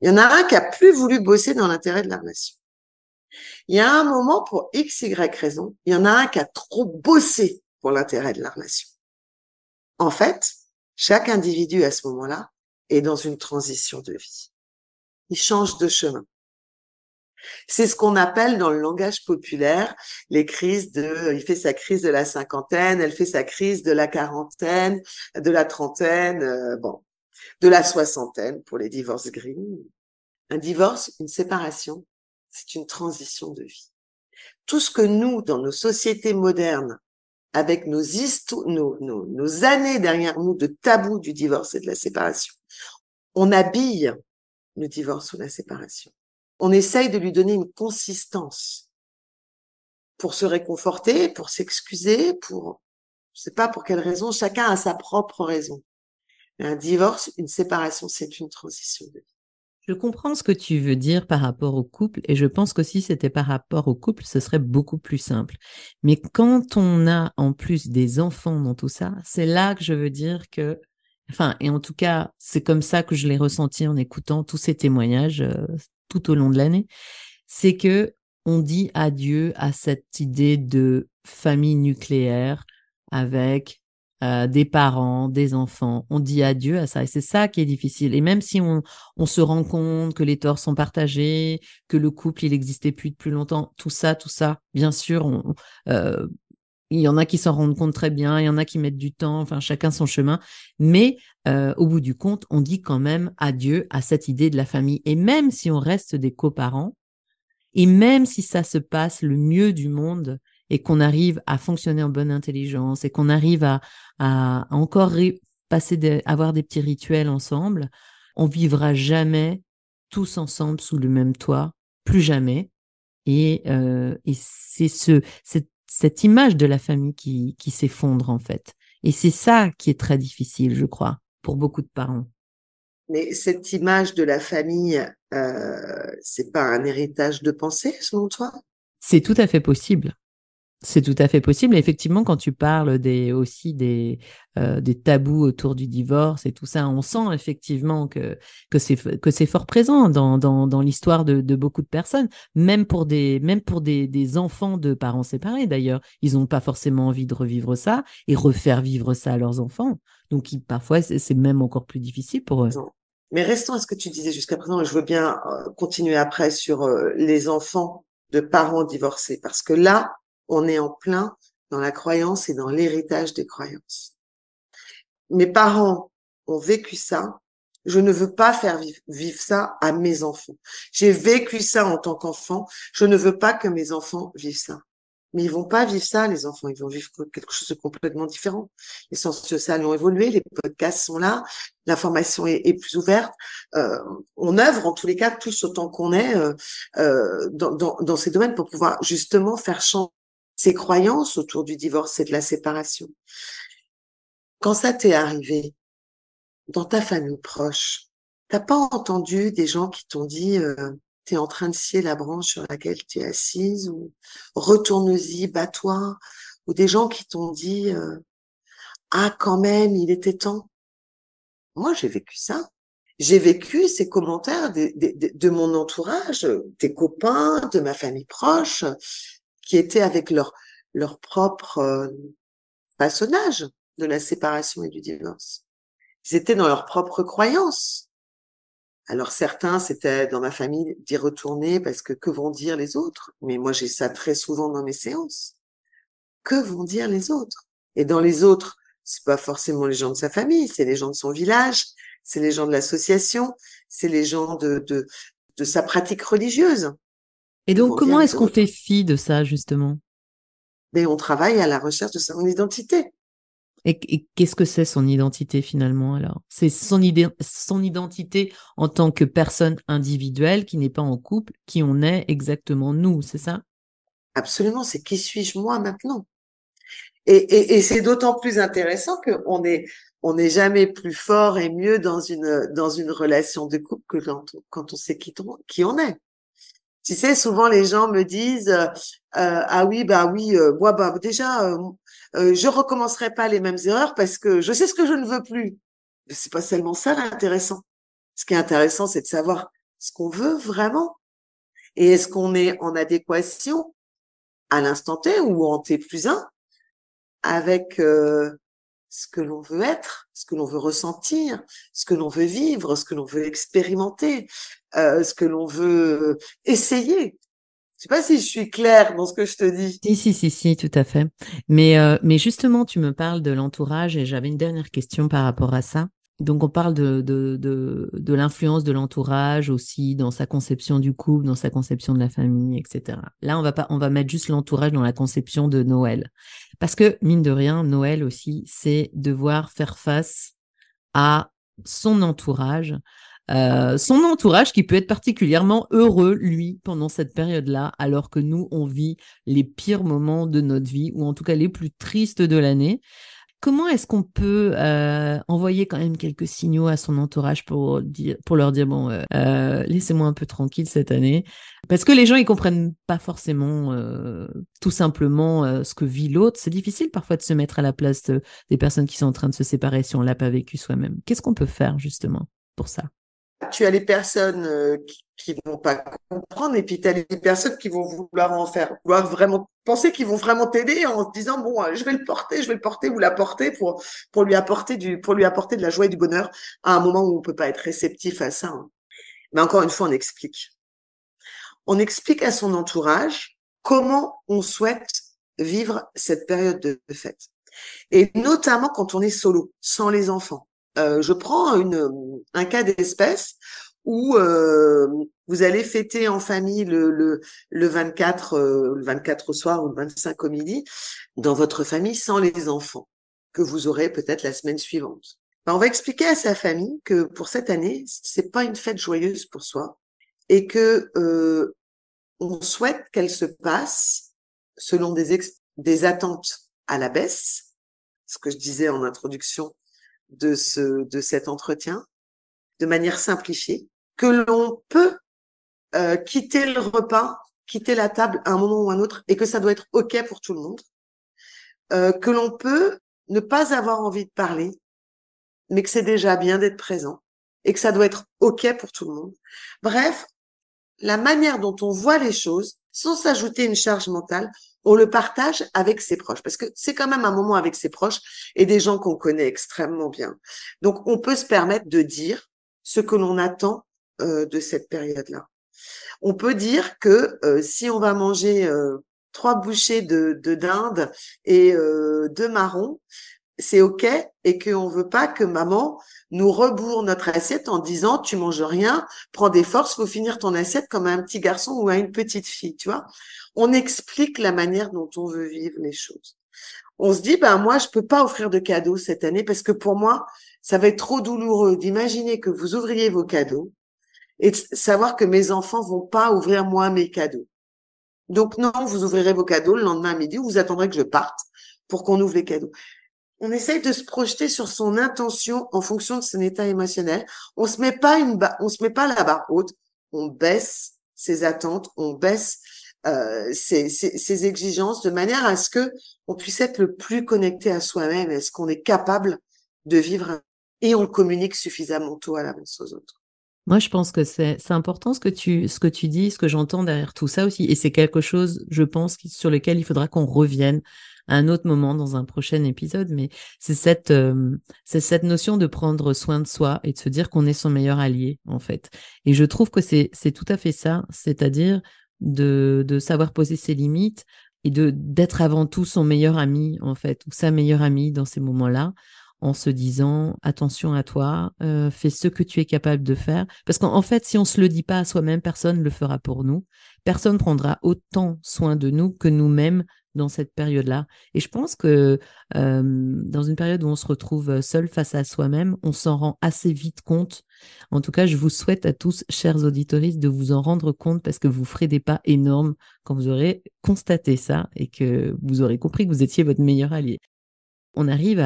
il y en a un qui a plus voulu bosser dans l'intérêt de la relation. Il y a un moment, pour x, y raison, il y en a un qui a trop bossé pour l'intérêt de la relation. En fait, chaque individu à ce moment-là est dans une transition de vie. Il change de chemin. C'est ce qu'on appelle dans le langage populaire les crises de, il fait sa crise de la cinquantaine, elle fait sa crise de la quarantaine, de la trentaine, euh, bon, de la soixantaine pour les divorces gris. Un divorce, une séparation, c'est une transition de vie. Tout ce que nous, dans nos sociétés modernes, avec nos, nos, nos, nos années derrière nous de tabou du divorce et de la séparation, on habille le divorce ou la séparation on essaye de lui donner une consistance pour se réconforter, pour s'excuser, pour, je sais pas pour quelle raison, chacun a sa propre raison. Un divorce, une séparation, c'est une transition de vie. Je comprends ce que tu veux dire par rapport au couple et je pense que si c'était par rapport au couple, ce serait beaucoup plus simple. Mais quand on a en plus des enfants dans tout ça, c'est là que je veux dire que, enfin, et en tout cas, c'est comme ça que je l'ai ressenti en écoutant tous ces témoignages, euh, tout au long de l'année, c'est que on dit adieu à cette idée de famille nucléaire avec euh, des parents, des enfants. On dit adieu à ça et c'est ça qui est difficile. Et même si on, se rend compte que les torts sont partagés, que le couple il existait plus depuis longtemps, tout ça, tout ça, bien sûr, on, euh, il y en a qui s'en rendent compte très bien, il y en a qui mettent du temps, enfin chacun son chemin. Mais euh, au bout du compte, on dit quand même adieu à cette idée de la famille. Et même si on reste des coparents, et même si ça se passe le mieux du monde et qu'on arrive à fonctionner en bonne intelligence et qu'on arrive à, à encore passer avoir des petits rituels ensemble, on vivra jamais tous ensemble sous le même toit, plus jamais. Et, euh, et c'est ce, cette cette image de la famille qui, qui s'effondre en fait. Et c'est ça qui est très difficile, je crois, pour beaucoup de parents. Mais cette image de la famille, euh, c'est pas un héritage de pensée, selon toi? C'est tout à fait possible. C'est tout à fait possible. effectivement, quand tu parles des, aussi des, euh, des tabous autour du divorce et tout ça, on sent effectivement que, que c'est, que c'est fort présent dans, dans, dans l'histoire de, de, beaucoup de personnes, même pour des, même pour des, des enfants de parents séparés d'ailleurs. Ils n'ont pas forcément envie de revivre ça et refaire vivre ça à leurs enfants. Donc, parfois, c'est même encore plus difficile pour eux. Mais restons à ce que tu disais jusqu'à présent. Je veux bien euh, continuer après sur euh, les enfants de parents divorcés, parce que là, on est en plein dans la croyance et dans l'héritage des croyances. Mes parents ont vécu ça. Je ne veux pas faire vivre, ça à mes enfants. J'ai vécu ça en tant qu'enfant. Je ne veux pas que mes enfants vivent ça. Mais ils vont pas vivre ça, les enfants. Ils vont vivre quelque chose de complètement différent. Les sciences sociales ont évolué, les podcasts sont là, l'information est, plus ouverte. Euh, on œuvre en tous les cas tous autant qu'on est euh, euh, dans, dans, dans, ces domaines pour pouvoir justement faire changer ces croyances autour du divorce et de la séparation. Quand ça t'est arrivé dans ta famille proche, t'as pas entendu des gens qui t'ont dit euh, t'es en train de scier la branche sur laquelle tu es assise ou retourne-y, bats-toi ou des gens qui t'ont dit euh, ah quand même il était temps. Moi j'ai vécu ça. J'ai vécu ces commentaires de, de, mon entourage, des copains, de ma famille proche, qui étaient avec leur, leur propre euh, façonnage de la séparation et du divorce. Ils étaient dans leur propre croyance. Alors certains, c'était dans ma famille d'y retourner parce que que vont dire les autres? Mais moi, j'ai ça très souvent dans mes séances. Que vont dire les autres? Et dans les autres, c'est pas forcément les gens de sa famille, c'est les gens de son village, c'est les gens de l'association, c'est les gens de, de, de sa pratique religieuse. Et donc, comment est-ce qu'on fait fi de ça, justement? Mais on travaille à la recherche de son identité. Et, qu'est-ce que c'est son identité finalement alors? C'est son, son identité en tant que personne individuelle qui n'est pas en couple, qui on est exactement nous, c'est ça? Absolument, c'est qui suis-je moi maintenant? Et, et, c'est d'autant plus intéressant qu'on est on n'est jamais plus fort et mieux dans une dans une relation de couple que quand, quand on sait qui, qui on est. Tu sais, souvent les gens me disent euh, ah oui bah oui euh, moi bah déjà euh, euh, je recommencerai pas les mêmes erreurs parce que je sais ce que je ne veux plus. C'est pas seulement ça l'intéressant. Ce qui est intéressant, c'est de savoir ce qu'on veut vraiment et est-ce qu'on est en adéquation à l'instant T ou en T plus 1 avec euh, ce que l'on veut être, ce que l'on veut ressentir, ce que l'on veut vivre, ce que l'on veut expérimenter, euh, ce que l'on veut essayer. Je sais pas si je suis claire dans ce que je te dis. Si, si, si, si, tout à fait. Mais, euh, mais justement, tu me parles de l'entourage et j'avais une dernière question par rapport à ça. Donc, on parle de, de, de, l'influence de l'entourage aussi dans sa conception du couple, dans sa conception de la famille, etc. Là, on va pas, on va mettre juste l'entourage dans la conception de Noël. Parce que, mine de rien, Noël aussi, c'est devoir faire face à son entourage, euh, son entourage qui peut être particulièrement heureux, lui, pendant cette période-là, alors que nous, on vit les pires moments de notre vie, ou en tout cas les plus tristes de l'année. Comment est-ce qu'on peut euh, envoyer quand même quelques signaux à son entourage pour, dire, pour leur dire bon, euh, euh, laissez-moi un peu tranquille cette année? Parce que les gens ils comprennent pas forcément tout simplement ce que vit l'autre. C'est difficile parfois de se mettre à la place des personnes qui sont en train de se séparer si on l'a pas vécu soi-même. Qu'est-ce qu'on peut faire justement pour ça? Tu as les personnes qui, vont pas comprendre et puis tu as les personnes qui vont vouloir en faire, vouloir vraiment penser qu'ils vont vraiment t'aider en se disant bon, euh, je vais le porter, je vais le porter ou la porter pour pour lui apporter du pour lui apporter de la joie et du bonheur à un moment où on peut pas être réceptif à ça. Hein. Mais encore une fois, on explique. On explique à son entourage comment on souhaite vivre cette période de fête. Et notamment quand on est solo, sans les enfants. Euh, je prends une, un cas d'espèce où euh, vous allez fêter en famille le, le, le 24 euh, le 24 au soir ou le 25 au midi dans votre famille sans les enfants que vous aurez peut-être la semaine suivante. Ben, on va expliquer à sa famille que pour cette année, c'est pas une fête joyeuse pour soi et que euh, on souhaite qu'elle se passe selon des, des attentes à la baisse, ce que je disais en introduction de, ce, de cet entretien de manière simplifiée, que l'on peut euh, quitter le repas, quitter la table à un moment ou un autre, et que ça doit être OK pour tout le monde, euh, que l'on peut ne pas avoir envie de parler, mais que c'est déjà bien d'être présent, et que ça doit être OK pour tout le monde. Bref, la manière dont on voit les choses, sans s'ajouter une charge mentale, on le partage avec ses proches, parce que c'est quand même un moment avec ses proches et des gens qu'on connaît extrêmement bien. Donc, on peut se permettre de dire ce que l'on attend euh, de cette période-là. On peut dire que euh, si on va manger euh, trois bouchées de, de dinde et deux marrons, c'est OK et qu'on veut pas que maman nous rebourre notre assiette en disant tu manges rien, prends des forces, faut finir ton assiette comme un petit garçon ou à une petite fille, tu vois on explique la manière dont on veut vivre les choses. On se dit, ben moi, je peux pas offrir de cadeaux cette année parce que pour moi, ça va être trop douloureux d'imaginer que vous ouvriez vos cadeaux et savoir que mes enfants vont pas ouvrir moi mes cadeaux. Donc non, vous ouvrirez vos cadeaux le lendemain midi ou vous attendrez que je parte pour qu'on ouvre les cadeaux. On essaye de se projeter sur son intention en fonction de son état émotionnel. On se met pas une on se met pas la barre haute. On baisse ses attentes, on baisse euh, ces, exigences de manière à ce que on puisse être le plus connecté à soi-même, est-ce qu'on est capable de vivre et on communique suffisamment tôt à l'avance aux autres? Moi, je pense que c'est important ce que tu ce que tu dis, ce que j'entends derrière tout ça aussi, et c'est quelque chose, je pense, sur lequel il faudra qu'on revienne à un autre moment dans un prochain épisode. Mais c'est cette euh, cette notion de prendre soin de soi et de se dire qu'on est son meilleur allié en fait. Et je trouve que c'est tout à fait ça, c'est-à-dire de, de savoir poser ses limites et d'être avant tout son meilleur ami en fait ou sa meilleure amie dans ces moments-là en se disant attention à toi, euh, fais ce que tu es capable de faire. Parce qu'en fait, si on se le dit pas à soi-même, personne ne le fera pour nous. Personne prendra autant soin de nous que nous-mêmes dans cette période-là. Et je pense que euh, dans une période où on se retrouve seul face à soi-même, on s'en rend assez vite compte En tout cas, je vous souhaite à tous, chers auditoristes, de vous en rendre compte parce que vous ferez des pas énormes quand vous aurez constaté ça et que vous aurez compris que vous étiez votre meilleur allié. On arrive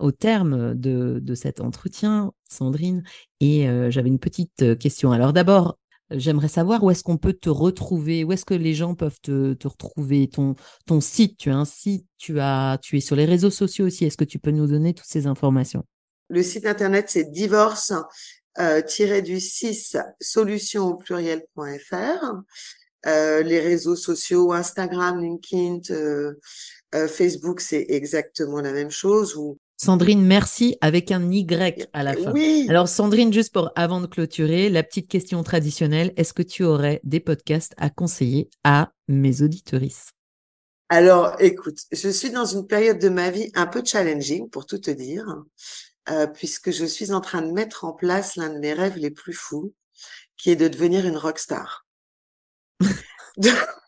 au terme de, cet entretien, Sandrine, et euh, j'avais une petite euh, question. Alors d'abord, j'aimerais savoir où est-ce qu'on peut te retrouver, où est-ce que les gens peuvent te, retrouver, ton, site, tu as un site, tu, as, tu es sur les réseaux sociaux aussi, est-ce que tu peux nous donner toutes ces informations? Le site internet, c'est divorce euh, du 6 solutions au pluriel.fr. Les réseaux sociaux, Instagram, LinkedIn, euh, Facebook, c'est exactement la même chose. Sandrine, merci avec un Y à la fin. Oui. Alors Sandrine, juste pour avant de clôturer, la petite question traditionnelle, est-ce que tu aurais des podcasts à conseiller à mes auditorices? Alors écoute, je suis dans une période de ma vie un peu challenging pour tout te dire, euh, puisque je suis en train de mettre en place l'un de mes rêves les plus fous, qui est de devenir une rockstar.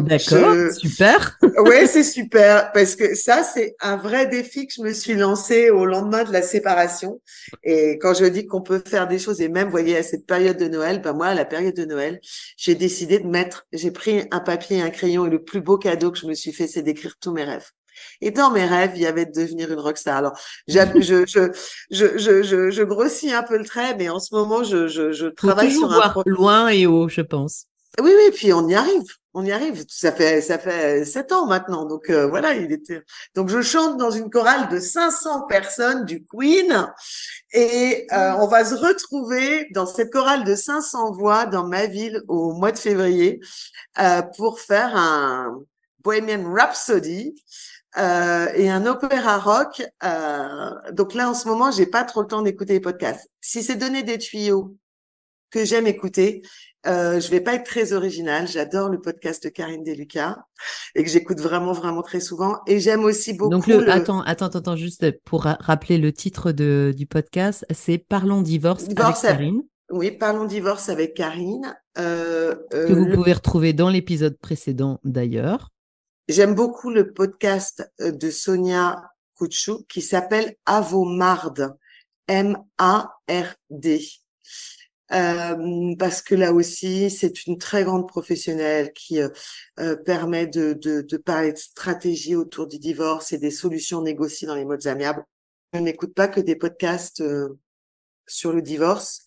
D'accord, super. ouais, c'est super parce que ça, c'est un vrai défi que je me suis lancé au lendemain de la séparation. Et quand je dis qu'on peut faire des choses, et même, vous voyez, à cette période de Noël, ben moi, à la période de Noël, j'ai décidé de mettre, j'ai pris un papier et un crayon et le plus beau cadeau que je me suis fait, c'est d'écrire tous mes rêves. Et dans mes rêves, il y avait de devenir une rockstar. Alors, je, je, je, je, je, je, grossis un peu le trait, mais en ce moment, je, je, je travaille sur un loin et haut, je pense. Oui, oui, puis on y arrive, on y arrive. Ça fait ça fait sept ans maintenant, donc euh, voilà, il était. Donc je chante dans une chorale de 500 personnes du Queen, et euh, on va se retrouver dans cette chorale de 500 voix dans ma ville au mois de février euh, pour faire un Bohemian Rhapsody. Euh, et un opéra rock. Euh, donc là, en ce moment, j'ai pas trop le temps d'écouter les podcasts. Si c'est donner des tuyaux que j'aime écouter, euh, je vais pas être très originale. J'adore le podcast de Karine Deluca et que j'écoute vraiment, vraiment très souvent. Et j'aime aussi beaucoup. Donc, le, attends, attends, attends, juste pour rappeler le titre de, du podcast, c'est Parlons divorce, avec Karine. Oui, Parlons divorce avec Karine. Euh, euh, que vous pouvez retrouver dans l'épisode précédent d'ailleurs. J'aime beaucoup le podcast euh, de Sonia Kouchou qui s'appelle Avomard. M-A-R-D. Euh, parce que là aussi, c'est une très grande professionnelle qui euh, euh, permet de, de, de, parler de stratégie autour du divorce et des solutions négociées dans les modes amiables. Je n'écoute pas que des podcasts sur le divorce.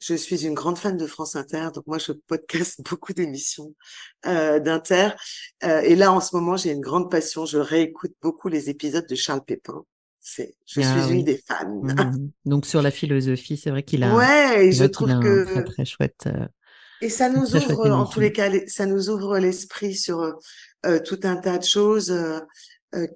Je suis une grande fan de France Inter, donc moi je podcast beaucoup d'émissions d'Inter. et là, en ce moment, j'ai une grande passion. Je réécoute beaucoup les épisodes de Charles Pépin je ah suis une des fans. Mmh. Donc sur la philosophie, c'est vrai qu'il a. Ouais, je trouve que très, très chouette. Euh, et ça nous ouvre, en tous les cas, ça nous ouvre l'esprit sur euh, euh, tout un tas de choses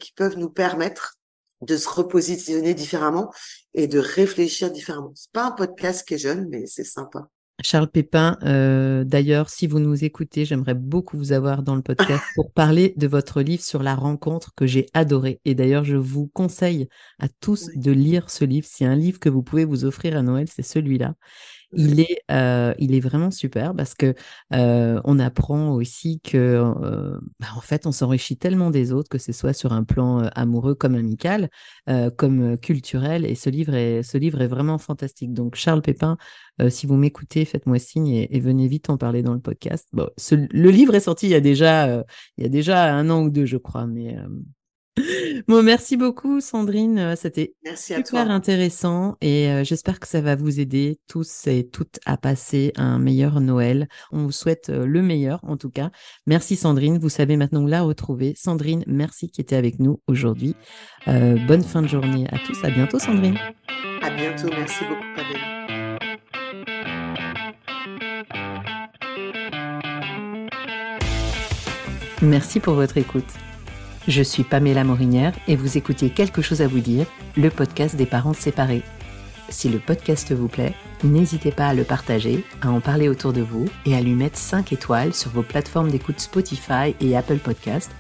qui peuvent nous permettre de se repositionner différemment et de réfléchir différemment. C'est pas un podcast qui est jeune, mais c'est sympa. Charles Pépin, euh, d'ailleurs, si vous nous écoutez, j'aimerais beaucoup vous avoir dans le podcast pour parler de votre livre sur la rencontre que j'ai adoré. Et d'ailleurs, je vous conseille à tous de lire ce livre. S'il y a un livre que vous pouvez vous offrir à Noël, c'est celui-là il est, euh, il est vraiment super parce que euh, on apprend aussi que, euh, bah, en fait, on s'enrichit tellement des autres, que ce soit sur un plan amoureux comme amical, comme culturel. Et ce livre est, ce livre est vraiment fantastique. Donc, Charles Pépin, si vous m'écoutez, faites-moi signe et, venez vite en parler dans le podcast. Bon, le livre est sorti il y a déjà, il y a déjà un an ou deux, je crois, mais Bon, merci beaucoup, Sandrine. Euh, c'était super intéressant et euh, j'espère que ça va vous aider tous et toutes à passer un meilleur Noël. On vous souhaite euh, le meilleur, en tout cas. Merci, Sandrine. Vous savez maintenant où la retrouver. Sandrine, merci qui était avec nous aujourd'hui. bonne fin de journée à tous. À bientôt, Sandrine. À bientôt. Merci beaucoup, Pamela. Merci pour votre écoute. Je suis Pamela Morinière et vous écoutez Quelque chose à vous dire, le podcast des parents séparés. Si le podcast vous plaît, n'hésitez pas à le partager, à en parler autour de vous et à lui mettre 5 étoiles sur vos plateformes d'écoute Spotify et Apple Podcast,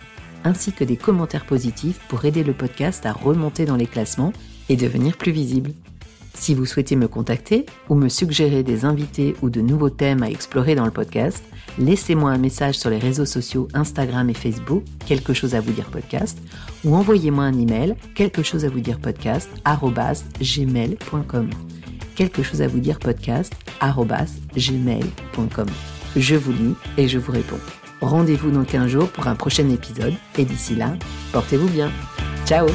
ainsi que des commentaires positifs pour aider le podcast à remonter dans les classements et devenir plus visible. Si vous souhaitez me contacter ou me suggérer des invités ou de nouveaux thèmes à explorer dans le podcast, laissez-moi un message sur les réseaux sociaux Instagram et Facebook, quelque chose à vous dire podcast, ou envoyez-moi un email, quelque chose à vous dire podcast, gmail.com. quelque chose à vous dire podcast gmail.com. Je vous lis et je vous réponds. Rendez-vous dans 15 jours pour un prochain épisode et d'ici là, portez-vous bien. Ciao